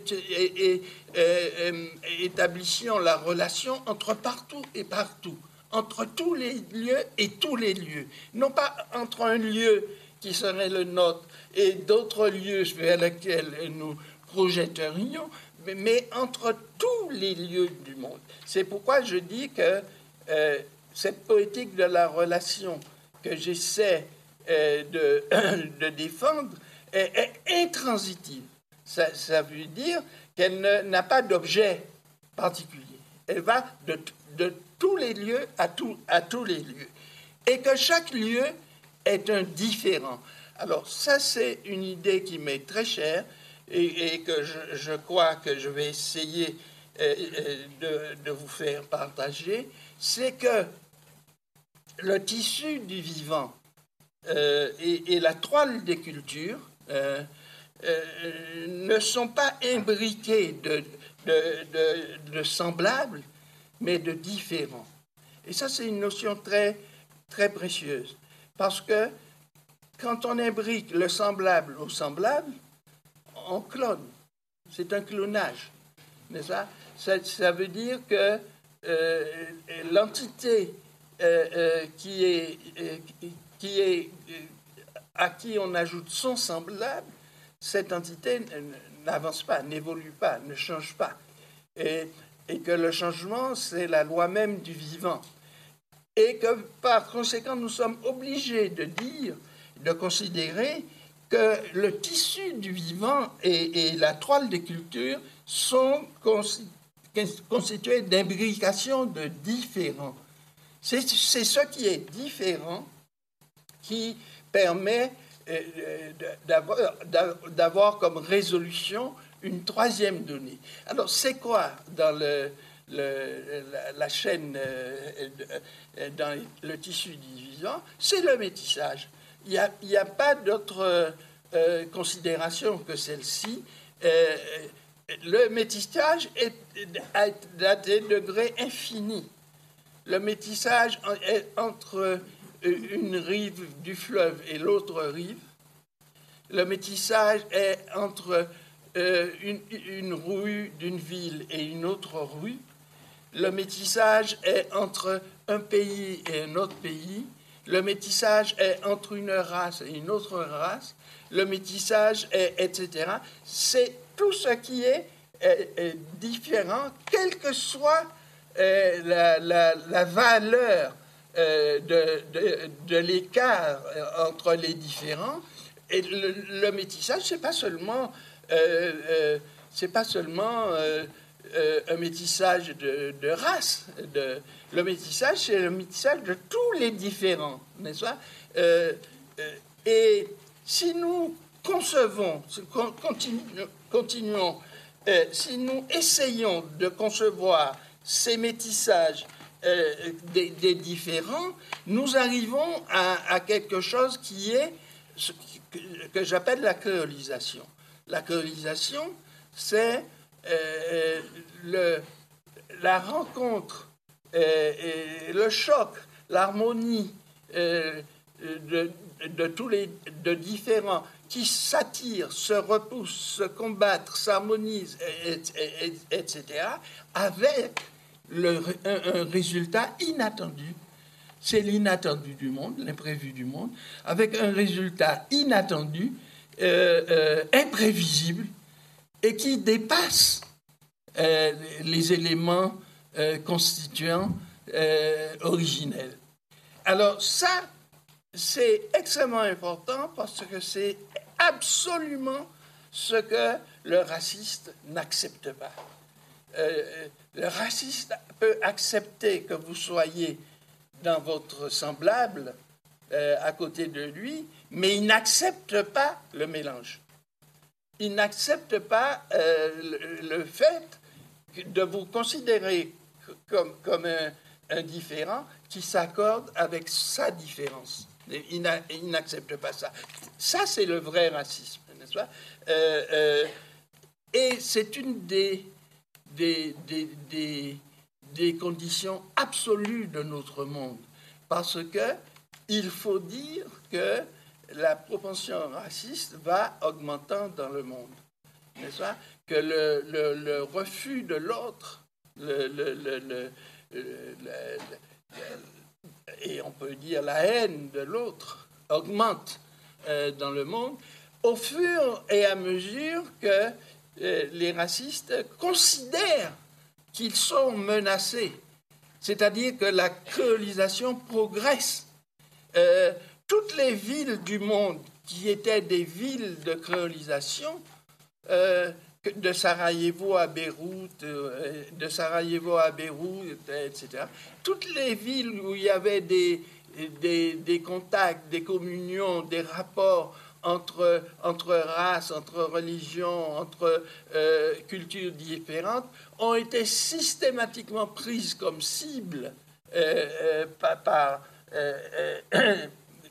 établissions la relation entre partout et partout, entre tous les lieux et tous les lieux. Non pas entre un lieu qui serait le nôtre et d'autres lieux vers lesquels nous projetterions, mais, entre tous les lieux du monde. C'est pourquoi je dis que euh, cette poétique de la relation que j'essaie euh, de, défendre est, intransitive. Ça, veut dire qu'elle n'a pas d'objet particulier. Elle va de, tous les lieux à, à tous les lieux. Et que chaque lieu est un différent. Alors ça, c'est une idée qui m'est très chère et, que je, crois que je vais essayer euh, euh, de, vous faire partager, c'est que le tissu du vivant euh, et, la toile des cultures ne sont pas imbriqués de, de, semblables, mais de différents. Et ça, c'est une notion très, très précieuse. Parce que quand on imbrique le semblable au semblable, on clone. C'est un clonage. N'est-ce pas? Ça, veut dire que euh, l'entité euh, euh, qui est, qui est, à qui on ajoute son semblable, cette entité n'avance pas, n'évolue pas, ne change pas. Et que le changement, c'est la loi même du vivant. Et que par conséquent, nous sommes obligés de dire, de considérer que le tissu du vivant et, la toile des cultures sont constitués d'imbrications de différents. C'est ce qui est différent qui permet euh, d'avoir comme résolution une troisième donnée. Alors, c'est quoi dans le, la, chaîne, euh, dans le tissu du vivant? C'est le métissage. Il n'y a, pas d'autre euh, considération que celle-ci. Euh, le métissage est à des degrés infinis. Le métissage est entre une rive du fleuve et l'autre rive. Le métissage est entre euh, une, rue d'une ville et une autre rue. Le métissage est entre un pays et un autre pays. Le métissage est entre une race et une autre race. Le métissage, est, etc. C'est tout ce qui est, différent, quelle que soit euh, la, valeur euh, de, l'écart euh, entre les différents. Et le, métissage, c'est pas pas seulement un métissage de, de race. De, le métissage, c'est le métissage de tous les différents, n'est-ce pas? Et si nous concevons, continuons, si nous essayons de concevoir ces métissages euh, des, différents, nous arrivons à, quelque chose qui est ce que, j'appelle la créolisation. La créolisation, c'est euh, le, la rencontre, euh, et le choc, l'harmonie de, tous les différents qui s'attirent, se repoussent, se combattent, s'harmonisent, etc., avec un, résultat inattendu. C'est l'inattendu du monde, l'imprévu du monde, avec un résultat inattendu, euh, euh, imprévisible, et qui dépasse euh, les éléments constituants originels. Alors ça, c'est extrêmement important parce que c'est absolument ce que le raciste n'accepte pas. Euh, le raciste peut accepter que vous soyez dans votre semblable euh, à côté de lui, mais il n'accepte pas le mélange. Il n'accepte pas euh, le, fait de vous considérer comme, un, différent qui s'accorde avec sa différence. Il n'accepte pas ça. Ça, c'est le vrai racisme, n'est-ce pas? Euh, euh, Et c'est une des, des, des, des, conditions absolues de notre monde. Parce que il faut dire que la propension raciste va augmentant dans le monde. N'est-ce pas? Que le, refus de l'autre, et on peut dire la haine de l'autre augmente dans le monde, au fur et à mesure que les racistes considèrent qu'ils sont menacés. C'est-à-dire que la créolisation progresse. Toutes les villes du monde qui étaient des villes de créolisation, euh, de Sarajevo à Beyrouth, euh, de Sarajevo à Beyrouth, etc. Toutes les villes où il y avait des, contacts, des communions, des rapports entre, races, entre religions, entre euh, cultures différentes, ont été systématiquement prises comme cible par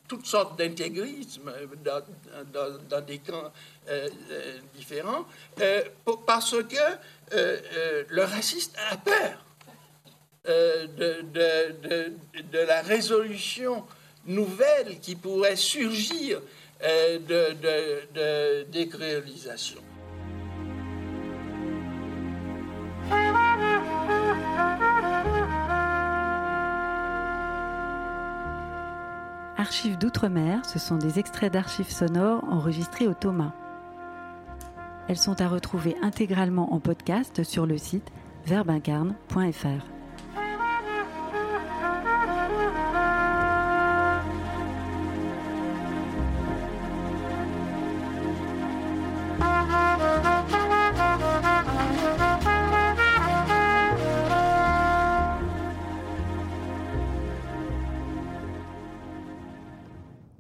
toutes sortes d'intégrisme dans, des camps euh, euh, différents, euh, parce que le raciste a peur de, la résolution nouvelle qui pourrait surgir de, de, décréolisation. Archives d'outre-mer, ce sont des extraits d'archives sonores enregistrés au Thomas. Elles sont à retrouver intégralement en podcast sur le site verbincarne.fr.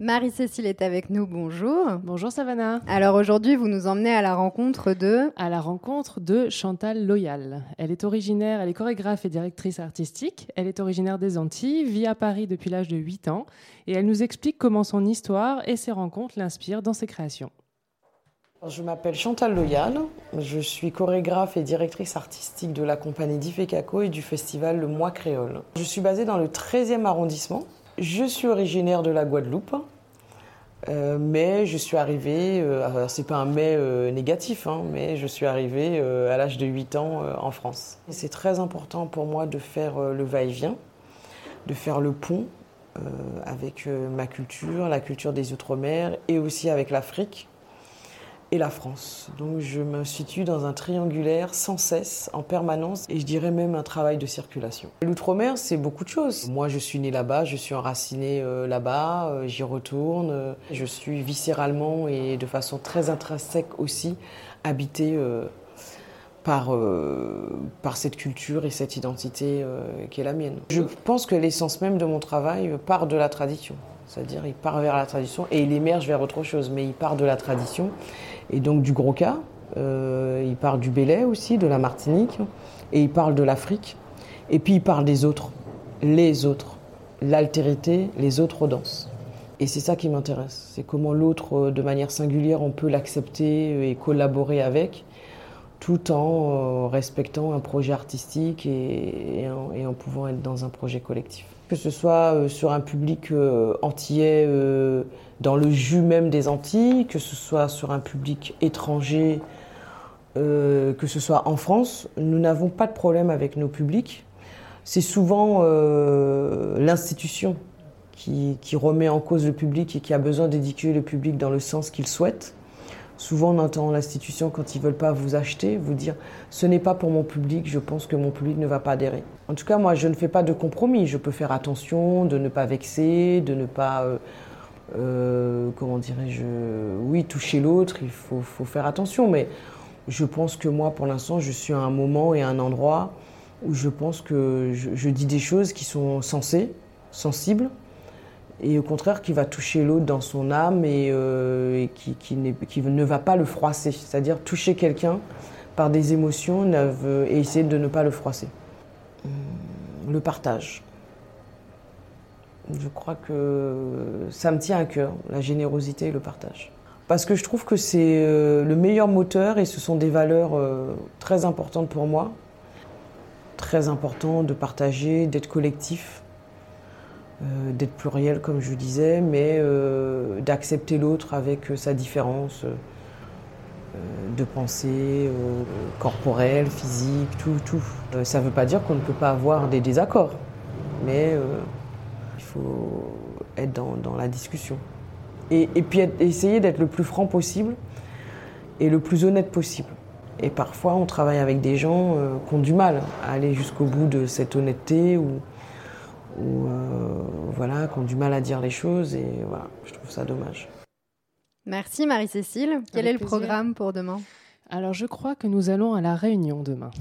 Marie-Cécile est avec nous, bonjour. Bonjour Savannah. Alors aujourd'hui, vous nous emmenez à la rencontre de... À la rencontre de Chantal Loyal. Elle est originaire, elle est chorégraphe et directrice artistique. Elle est originaire des Antilles, vit à Paris depuis l'âge de 8 ans et elle nous explique comment son histoire et ses rencontres l'inspirent dans ses créations. Je m'appelle Chantal Loyal, je suis chorégraphe et directrice artistique de la compagnie d'Ifekako et du festival Le Mois Créole. Je suis basée dans le 13e arrondissement. Je suis originaire de la Guadeloupe euh, mais je suis arrivée, euh, c'est pas un mais euh, négatif, hein, mais je suis arrivée à l'âge de 8 ans en France. C'est très important pour moi de faire le va-et-vient, de faire le pont avec ma culture, la culture des Outre-mer et aussi avec l'Afrique et la France. Donc je me situe dans un triangulaire sans cesse, en permanence, et je dirais même un travail de circulation. L'outre-mer, c'est beaucoup de choses. Moi, je suis née là-bas, je suis enracinée euh, là-bas, euh, j'y retourne. Euh, je suis viscéralement et de façon très intrinsèque aussi habitée par, par cette culture et cette identité qui est la mienne. Je pense que l'essence même de mon travail part de la tradition. C'est-à-dire, il part vers la tradition et il émerge vers autre chose, mais il part de la tradition et donc du gros cas. Euh, il parle du Belay aussi, de la Martinique, et il parle de l'Afrique. Et puis il parle des autres, les autres, l'altérité, les autres danses. Et c'est ça qui m'intéresse, c'est comment l'autre, euh, de manière singulière, on peut l'accepter et collaborer avec, tout en euh, respectant un projet artistique et, en pouvant être dans un projet collectif que ce soit sur un public antillais dans le jus même des Antilles, que ce soit sur un public étranger, que ce soit en France, nous n'avons pas de problème avec nos publics. C'est souvent l'institution qui, qui, remet en cause le public et qui a besoin d'éduquer le public dans le sens qu'il souhaite. Souvent, on entend l'institution, quand ils ne veulent pas vous acheter, vous dire ce n'est pas pour mon public, je pense que mon public ne va pas adhérer. En tout cas, moi, je ne fais pas de compromis. Je peux faire attention, de ne pas vexer, de ne pas, euh, euh, comment dirais-je, oui, toucher l'autre, il faut, faire attention. Mais je pense que moi, pour l'instant, je suis à un moment et à un endroit où je pense que je dis des choses qui sont sensées, sensibles et au contraire qui va toucher l'autre dans son âme et, euh, qui, qui, ne va pas le froisser, c'est-à-dire toucher quelqu'un par des émotions et essayer de ne pas le froisser. Hum, le partage. Je crois que ça me tient à cœur, la générosité et le partage. Parce que je trouve que c'est euh, le meilleur moteur et ce sont des valeurs euh, très importantes pour moi. Très important de partager, d'être collectif euh, d'être pluriel comme je disais, mais d'accepter l'autre avec sa différence de pensée corporelle, physique, tout. tout. ça ne veut pas dire qu'on ne peut pas avoir des désaccords, mais faut être dans, dans la discussion. et, puis essayer d'être le plus franc possible et le plus honnête possible. Et parfois, on travaille avec des gens euh, qui ont du mal à aller jusqu'au bout de cette honnêteté ou, euh, voilà, qui ont du mal à dire les choses. Et voilà, je trouve ça dommage. Merci Marie-Cécile. Quel est le programme pour demain? Alors, je crois que nous allons à la Réunion demain.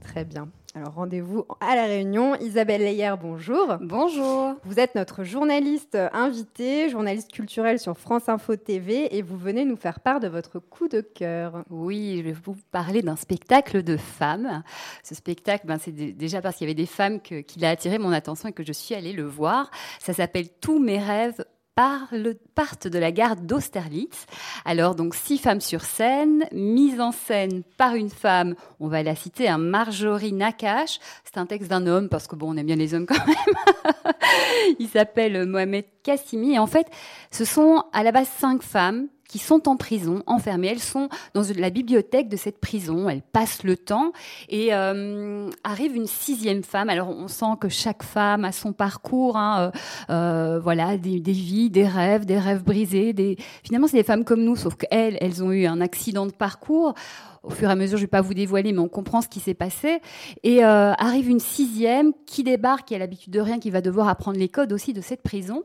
Très bien. Alors rendez-vous à la Réunion. Isabelle Leyer, bonjour. Bonjour. Vous êtes notre journaliste invitée, journaliste culturelle sur France Info TV et vous venez nous faire part de votre coup de cœur. Oui, je vais vous parler d'un spectacle de femmes. Ce spectacle, ben, c'est déjà parce qu'il y avait des femmes qui l'a attiré mon attention et que je suis allée le voir. Ça s'appelle Tous mes rêves partent de la gare d'Austerlitz. Alors, donc, six femmes sur scène, mise en scène par une femme, on va la citer, un Marjorie Nakache. C'est un texte d'un homme, parce que bon, on aime bien les hommes quand même. Il s'appelle Mohamed Kassimi. Et en fait, ce sont à la base cinq femmes qui sont en prison, enfermées. Elles sont dans la bibliothèque de cette prison. Elles passent le temps et euh, arrive une sixième femme. Alors on sent que chaque femme a son parcours, hein, euh, euh, voilà, des, vies, des rêves, des rêves brisés. Des... Finalement, c'est des femmes comme nous, sauf qu'elles, elles ont eu un accident de parcours au fur et à mesure, je ne vais pas vous dévoiler, mais on comprend ce qui s'est passé. Et arrive une sixième qui débarque, qui a l'habitude de rien, qui va devoir apprendre les codes aussi de cette prison.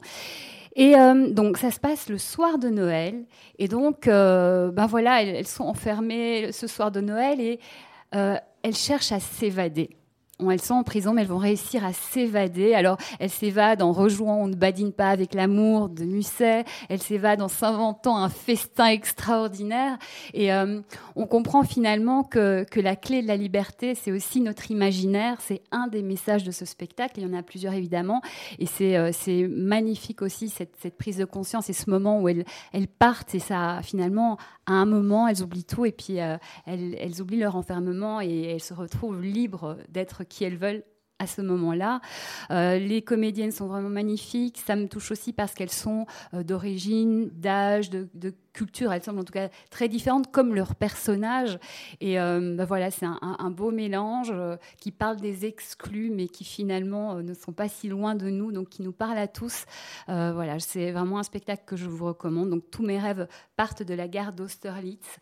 Et euh, donc ça se passe le soir de Noël. Et donc, euh, ben voilà, elles, sont enfermées ce soir de Noël et euh, elles cherchent à s'évader elles sont en prison, mais elles vont réussir à s'évader. Alors, elles s'évadent en rejouant On ne badine pas avec l'amour de Musset. Elles s'évadent en s'inventant un festin extraordinaire. Et euh, on comprend finalement que, que la clé de la liberté, c'est aussi notre imaginaire. C'est un des messages de ce spectacle. Il y en a plusieurs, évidemment. Et c'est euh, magnifique aussi, cette, cette, prise de conscience et ce moment où elles, elles partent. Et ça, finalement, à un moment, elles oublient tout. Et puis, euh, elles, elles oublient leur enfermement et elles se retrouvent libres d'être qui elles veulent à ce moment-là. Euh, les comédiennes sont vraiment magnifiques. Ça me touche aussi parce qu'elles sont euh, d'origine, d'âge, de, de, culture, elles semblent en tout cas très différentes, comme leurs personnages. Et euh, bah voilà, c'est un, beau mélange euh, qui parle des exclus, mais qui finalement euh, ne sont pas si loin de nous, donc qui nous parle à tous. voilà, c'est vraiment un spectacle que je vous recommande. Donc tous mes rêves partent de la gare d'Austerlitz,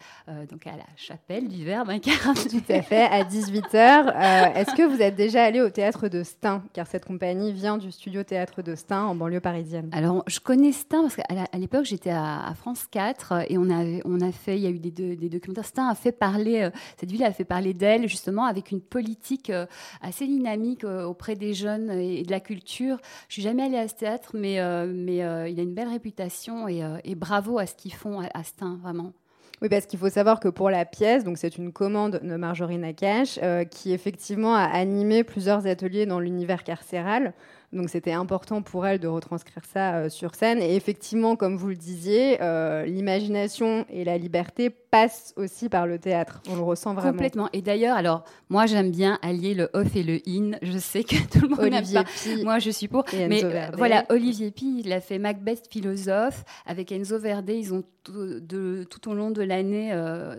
donc à la chapelle du Verbe incarné. Tout à fait, à 18h. Est-ce que vous êtes déjà allé au théâtre de Stein? Car cette compagnie vient du studio théâtre de Stein en banlieue parisienne. Alors, je connais Stein parce qu'à l'époque, j'étais à, à France 4 et on a, fait, il y a eu des, documentaires. Stein a fait parler, euh, cette ville a fait parler d'elle justement avec une politique euh, assez dynamique euh, auprès des jeunes et, de la culture. Je suis jamais allée à ce théâtre, mais, mais il a une belle réputation et, bravo à ce qu'ils font à, Stein, vraiment. Oui, parce qu'il faut savoir que pour la pièce, donc c'est une commande de Marjorie Nakache, qui effectivement a animé plusieurs ateliers dans l'univers carcéral. Donc c'était important pour elle de retranscrire ça euh, sur scène. Et effectivement, comme vous le disiez, euh, l'imagination et la liberté passent aussi par le théâtre. On le ressent vraiment. Complètement. Et d'ailleurs, alors moi j'aime bien allier le off et le in. Je sais que tout le monde n'aime pas. moi je suis pour. Mais euh, voilà, Olivier Pi, il a fait Macbeth philosophe avec Enzo Verde. Ils ont tout, de, tout au long de l'année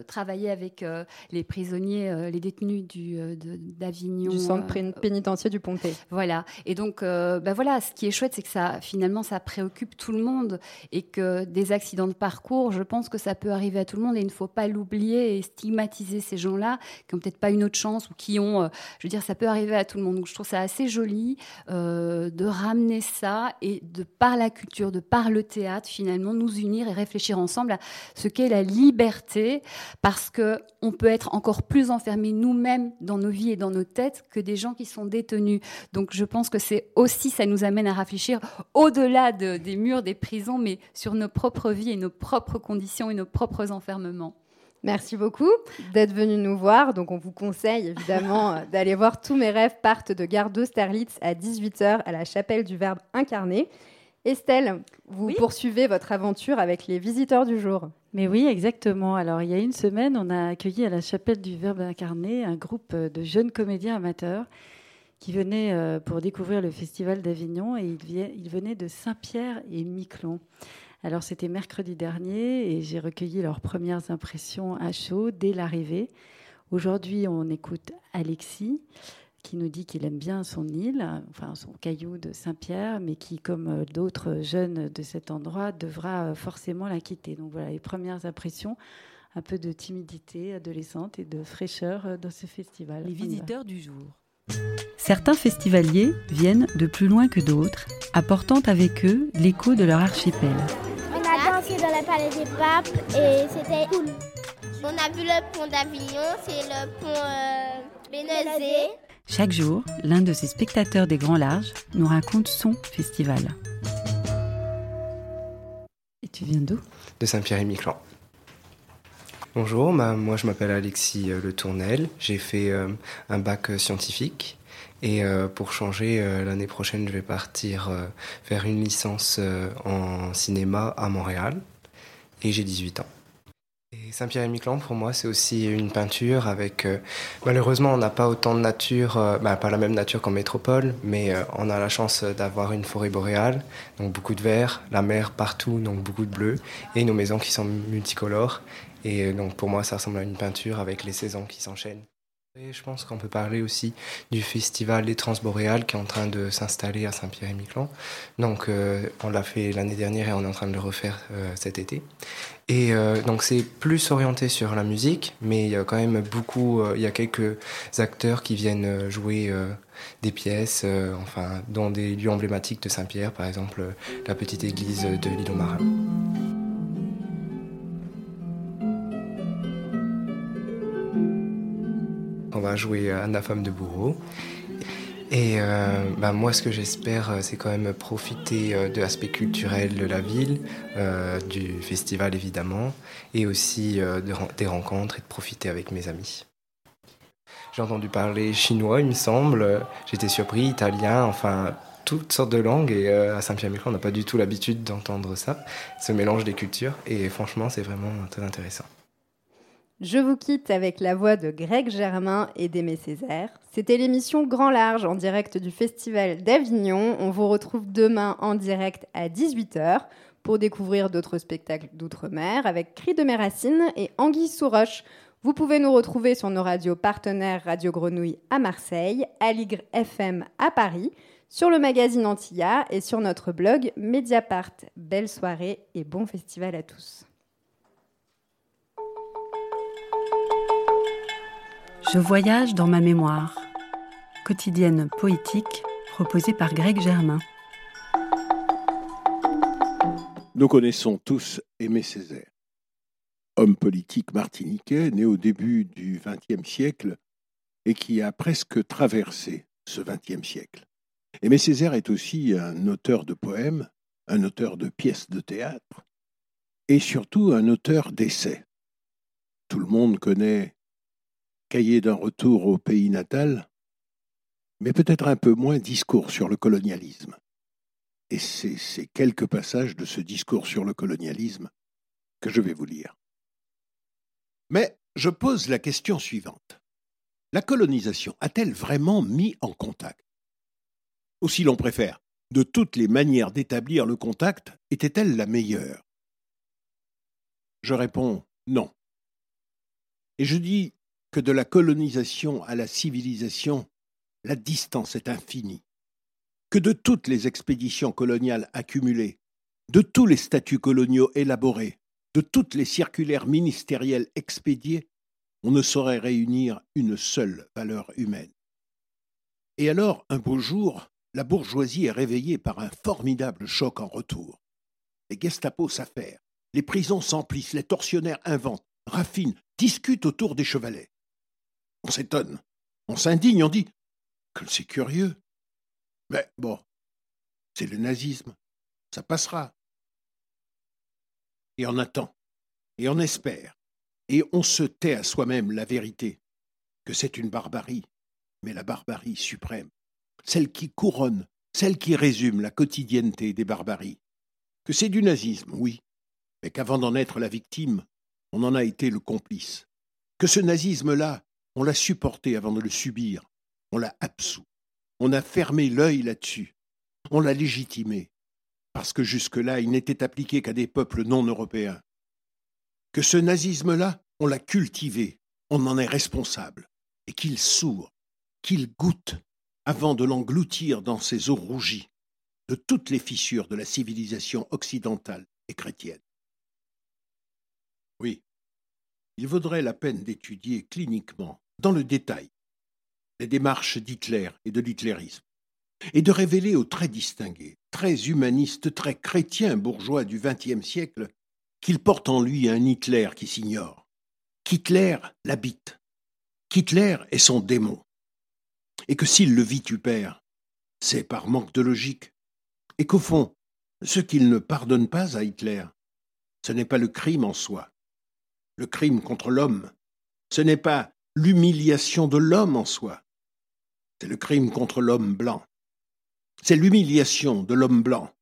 travaillé avec les prisonniers, les détenus du d'Avignon. Du centre pénitentiaire du Pontet. Voilà. Et donc ben voilà, ce qui est chouette, c'est que ça, finalement, ça préoccupe tout le monde et que des accidents de parcours, je pense que ça peut arriver à tout le monde et il ne faut pas l'oublier et stigmatiser ces gens-là qui n'ont peut-être pas une autre chance ou qui ont, euh, je veux dire, ça peut arriver à tout le monde. Donc je trouve ça assez joli euh, de ramener ça et de par la culture, de par le théâtre, finalement, nous unir et réfléchir ensemble à ce qu'est la liberté, parce que on peut être encore plus enfermés nous-mêmes dans nos vies et dans nos têtes que des gens qui sont détenus. Donc je pense que c'est aussi, ça nous amène à réfléchir au-delà des murs des prisons, mais sur nos propres vies et nos propres conditions et nos propres enfermements. Merci beaucoup d'être venu nous voir. Donc, on vous conseille évidemment euh, d'aller voir Tous mes rêves partent de Gare d'Austerlitz à 18h à la chapelle du Verbe incarné. Estelle, vous poursuivez votre aventure avec les visiteurs du jour. Mais oui, exactement. Alors, il y a une semaine, on a accueilli à la chapelle du Verbe incarné un groupe de jeunes comédiens amateurs qui venaient euh, pour découvrir le Festival d'Avignon et ils venaient de Saint-Pierre et Miquelon. Alors c'était mercredi dernier et j'ai recueilli leurs premières impressions à chaud dès l'arrivée. Aujourd'hui, on écoute Alexis. qui nous dit qu'il aime bien son île, enfin son caillou de Saint-Pierre, mais qui, comme euh, d'autres jeunes de cet endroit, devra euh, forcément la quitter. Donc voilà les premières impressions, un peu de timidité adolescente et de fraîcheur euh, dans ce festival. Les visiteurs du jour. Certains festivaliers viennent de plus loin que d'autres, apportant avec eux l'écho de leur archipel. On a dansé dans le palais des papes et c'était cool. On a vu le pont d'Avignon, c'est le pont euh. Chaque jour, l'un de ces spectateurs des Grands Larges nous raconte son festival. Et tu viens d'où? De Saint-Pierre-et-Miquelon. Bonjour, moi je m'appelle Alexis euh, Le Tournel. J'ai fait euh, un bac euh, scientifique et pour changer, l'année prochaine, je vais partir faire une licence en cinéma à Montréal et j'ai 18 ans. Saint-Pierre-et-Miquelon, pour moi, c'est aussi une peinture avec. Malheureusement, on n'a pas autant de nature, bah, pas la même nature qu'en métropole, mais on a la chance d'avoir une forêt boréale, donc beaucoup de vert, la mer partout, donc beaucoup de bleu, et nos maisons qui sont multicolores. Et donc, pour moi, ça ressemble à une peinture avec les saisons qui s'enchaînent. Et je pense qu'on peut parler aussi du festival des Transboréales qui est en train de s'installer à Saint-Pierre-et-Miquelon. Donc, on l'a fait l'année dernière et on est en train de le refaire cet été. Et euh, donc c'est plus orienté sur la musique, mais il y a quand même beaucoup, euh, il y a quelques acteurs qui viennent euh, jouer des pièces, enfin dans des lieux emblématiques de Saint-Pierre, par exemple la petite église de l'île aux Marins. On va jouer Anna femme de bourreau. Et euh, bah, moi, ce que j'espère, euh, c'est quand même profiter euh, de l'aspect culturel de la ville, du festival évidemment, et aussi des rencontres et de profiter avec mes amis. J'ai entendu parler chinois, il me semble. J'étais surpris, italien, enfin toutes sortes de langues. Et à Saint-Pierre-Miquelon, on n'a pas du tout l'habitude d'entendre ça, ce mélange des cultures. Et franchement, c'est vraiment très intéressant. Je vous quitte avec la voix de Greg Germain et d'Aimé Césaire. C'était l'émission Grand Large en direct du Festival d'Avignon. On vous retrouve demain en direct à 18h pour découvrir d'autres spectacles d'outre-mer avec Cri de mes racines et Anguille sous roche. Vous pouvez nous retrouver sur nos radios partenaires Radio Grenouille à Marseille, Aligre FM à Paris, sur le magazine Antilla et sur notre blog Mediapart. Belle soirée et bon festival à tous. Je voyage dans ma mémoire. Quotidienne poétique proposée par Greg Germain. Nous connaissons tous Aimé Césaire. Homme politique martiniquais, né au début du XXe siècle et qui a presque traversé ce XXe siècle. Aimé Césaire est aussi un auteur de poèmes, un auteur de pièces de théâtre et surtout un auteur d'essais. Tout le monde connaît cahier d'un retour au pays natal, mais peut-être un peu moins discours sur le colonialisme. Et c'est ces quelques passages de ce discours sur le colonialisme que je vais vous lire. Mais je pose la question suivante. La colonisation a-t-elle vraiment mis en contact? Ou si l'on préfère, de toutes les manières d'établir le contact, était-elle la meilleure? Je réponds non. Et je dis que de la colonisation à la civilisation, la distance est infinie, que de toutes les expéditions coloniales accumulées, de tous les statuts coloniaux élaborés, de toutes les circulaires ministériels expédiés, on ne saurait réunir une seule valeur humaine. Et alors, un beau jour, la bourgeoisie est réveillée par un formidable choc en retour. Les Gestapo s'affairent, les prisons s'emplissent, les tortionnaires inventent, raffinent, discutent autour des chevalets. On s'étonne, on s'indigne, on dit que c'est curieux. Mais bon, c'est le nazisme, ça passera. Et on attend, et on espère, et on se tait à soi-même la vérité, que c'est une barbarie, mais la barbarie suprême, celle qui couronne, celle qui résume la quotidienneté des barbaries. Que c'est du nazisme, oui, mais qu'avant d'en être la victime, on en a été le complice. Que ce nazisme-là on l'a supporté avant de le subir. On l'a absous. On a fermé l'œil là-dessus. On l'a légitimé. Parce que jusque-là, il n'était appliqué qu'à des peuples non européens. Que ce nazisme-là, on l'a cultivé. On en est responsable. Et qu'il sourd. qu'il goûte avant de l'engloutir dans ses eaux rougies de toutes les fissures de la civilisation occidentale et chrétienne. Oui, il vaudrait la peine d'étudier cliniquement, dans le détail, les démarches d'Hitler et de l'hitlérisme, et de révéler aux très distingués, très humanistes, très chrétiens bourgeois du XXe siècle qu'il porte en lui un Hitler qui s'ignore, qu'Hitler l'habite, qu'Hitler est son démon, et que s'il le vitupère, c'est par manque de logique, et qu'au fond, ce qu'il ne pardonne pas à Hitler, ce n'est pas le crime en soi, le crime contre l'homme, ce n'est pas l'humiliation de l'homme en soi, c'est le crime contre l'homme blanc. C'est l'humiliation de l'homme blanc.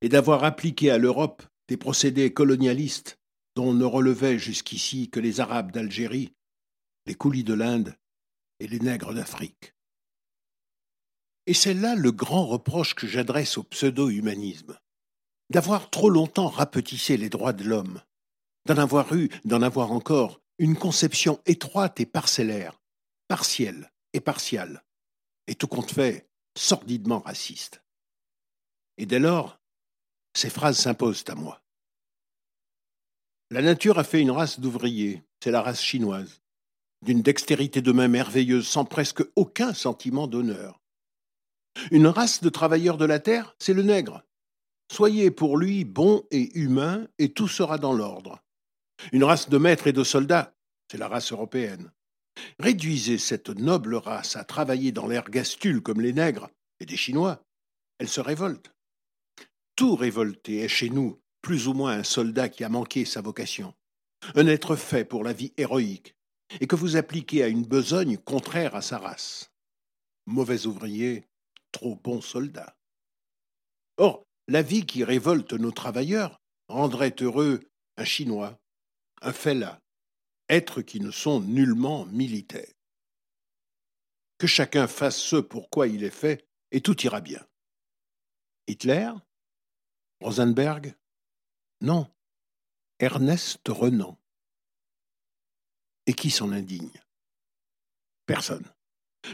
Et d'avoir appliqué à l'Europe des procédés colonialistes dont ne relevaient jusqu'ici que les Arabes d'Algérie, les coulis de l'Inde et les nègres d'Afrique. Et c'est là le grand reproche que j'adresse au pseudo-humanisme, d'avoir trop longtemps rapetissé les droits de l'homme, d'en avoir eu, d'en avoir encore, une conception étroite et parcellaire, partielle et partiale, et tout compte fait, sordidement raciste. Et dès lors, ces phrases s'imposent à moi. La nature a fait une race d'ouvriers, c'est la race chinoise, d'une dextérité de main merveilleuse, sans presque aucun sentiment d'honneur. Une race de travailleurs de la terre, c'est le nègre. Soyez pour lui bon et humain, et tout sera dans l'ordre. Une race de maîtres et de soldats, c'est la race européenne. Réduisez cette noble race à travailler dans l'ergastule comme les nègres et des Chinois, elle se révolte. Tout révolté est chez nous plus ou moins un soldat qui a manqué sa vocation, un être fait pour la vie héroïque, et que vous appliquez à une besogne contraire à sa race. Mauvais ouvrier, trop bon soldat. Or, la vie qui révolte nos travailleurs rendrait heureux un Chinois, un Fella, êtres qui ne sont nullement militaires. Que chacun fasse ce pour quoi il est fait, et tout ira bien. Hitler? Rosenberg? Non. Ernest Renan. Et qui s'en indigne? Personne.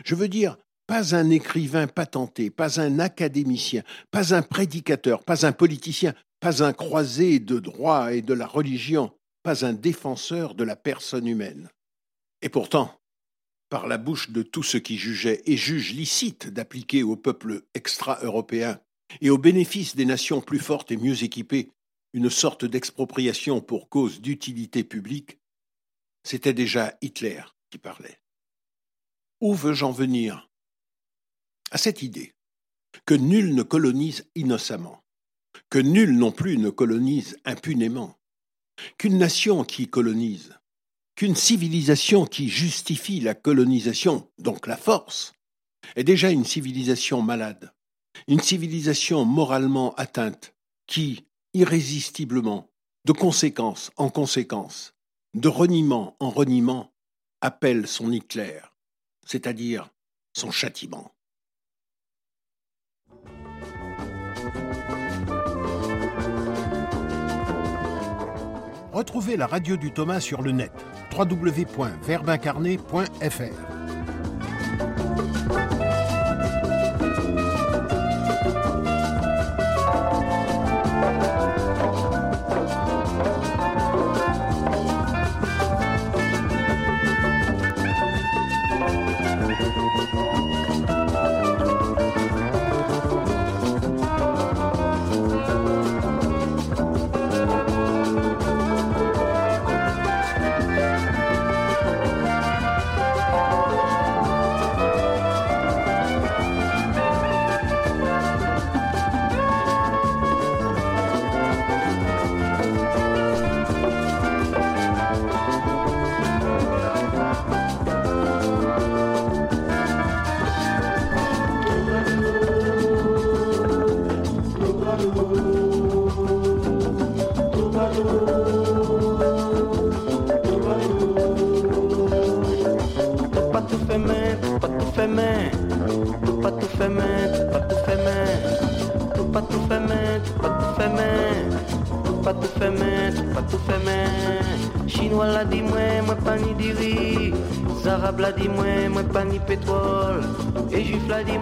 Je veux dire, pas un écrivain patenté, pas un académicien, pas un prédicateur, pas un politicien, pas un croisé de droit et de la religion, un défenseur de la personne humaine. Et pourtant, par la bouche de tous ceux qui jugeaient et jugent licite d'appliquer au peuple extra-européen et au bénéfice des nations plus fortes et mieux équipées une sorte d'expropriation pour cause d'utilité publique, c'était déjà Hitler qui parlait. Où veux-je en venir À cette idée que nul ne colonise innocemment, que nul non plus ne colonise impunément, qu'une nation qui colonise, qu'une civilisation qui justifie la colonisation, donc la force, est déjà une civilisation malade, une civilisation moralement atteinte, qui, irrésistiblement, de conséquence en conséquence, de reniement en reniement, appelle son Hitler, c'est-à-dire son châtiment. Retrouvez la radio du Thomas sur le net www.verbincarné.fr. la di mwen, mwen pa ni petrol E jif la di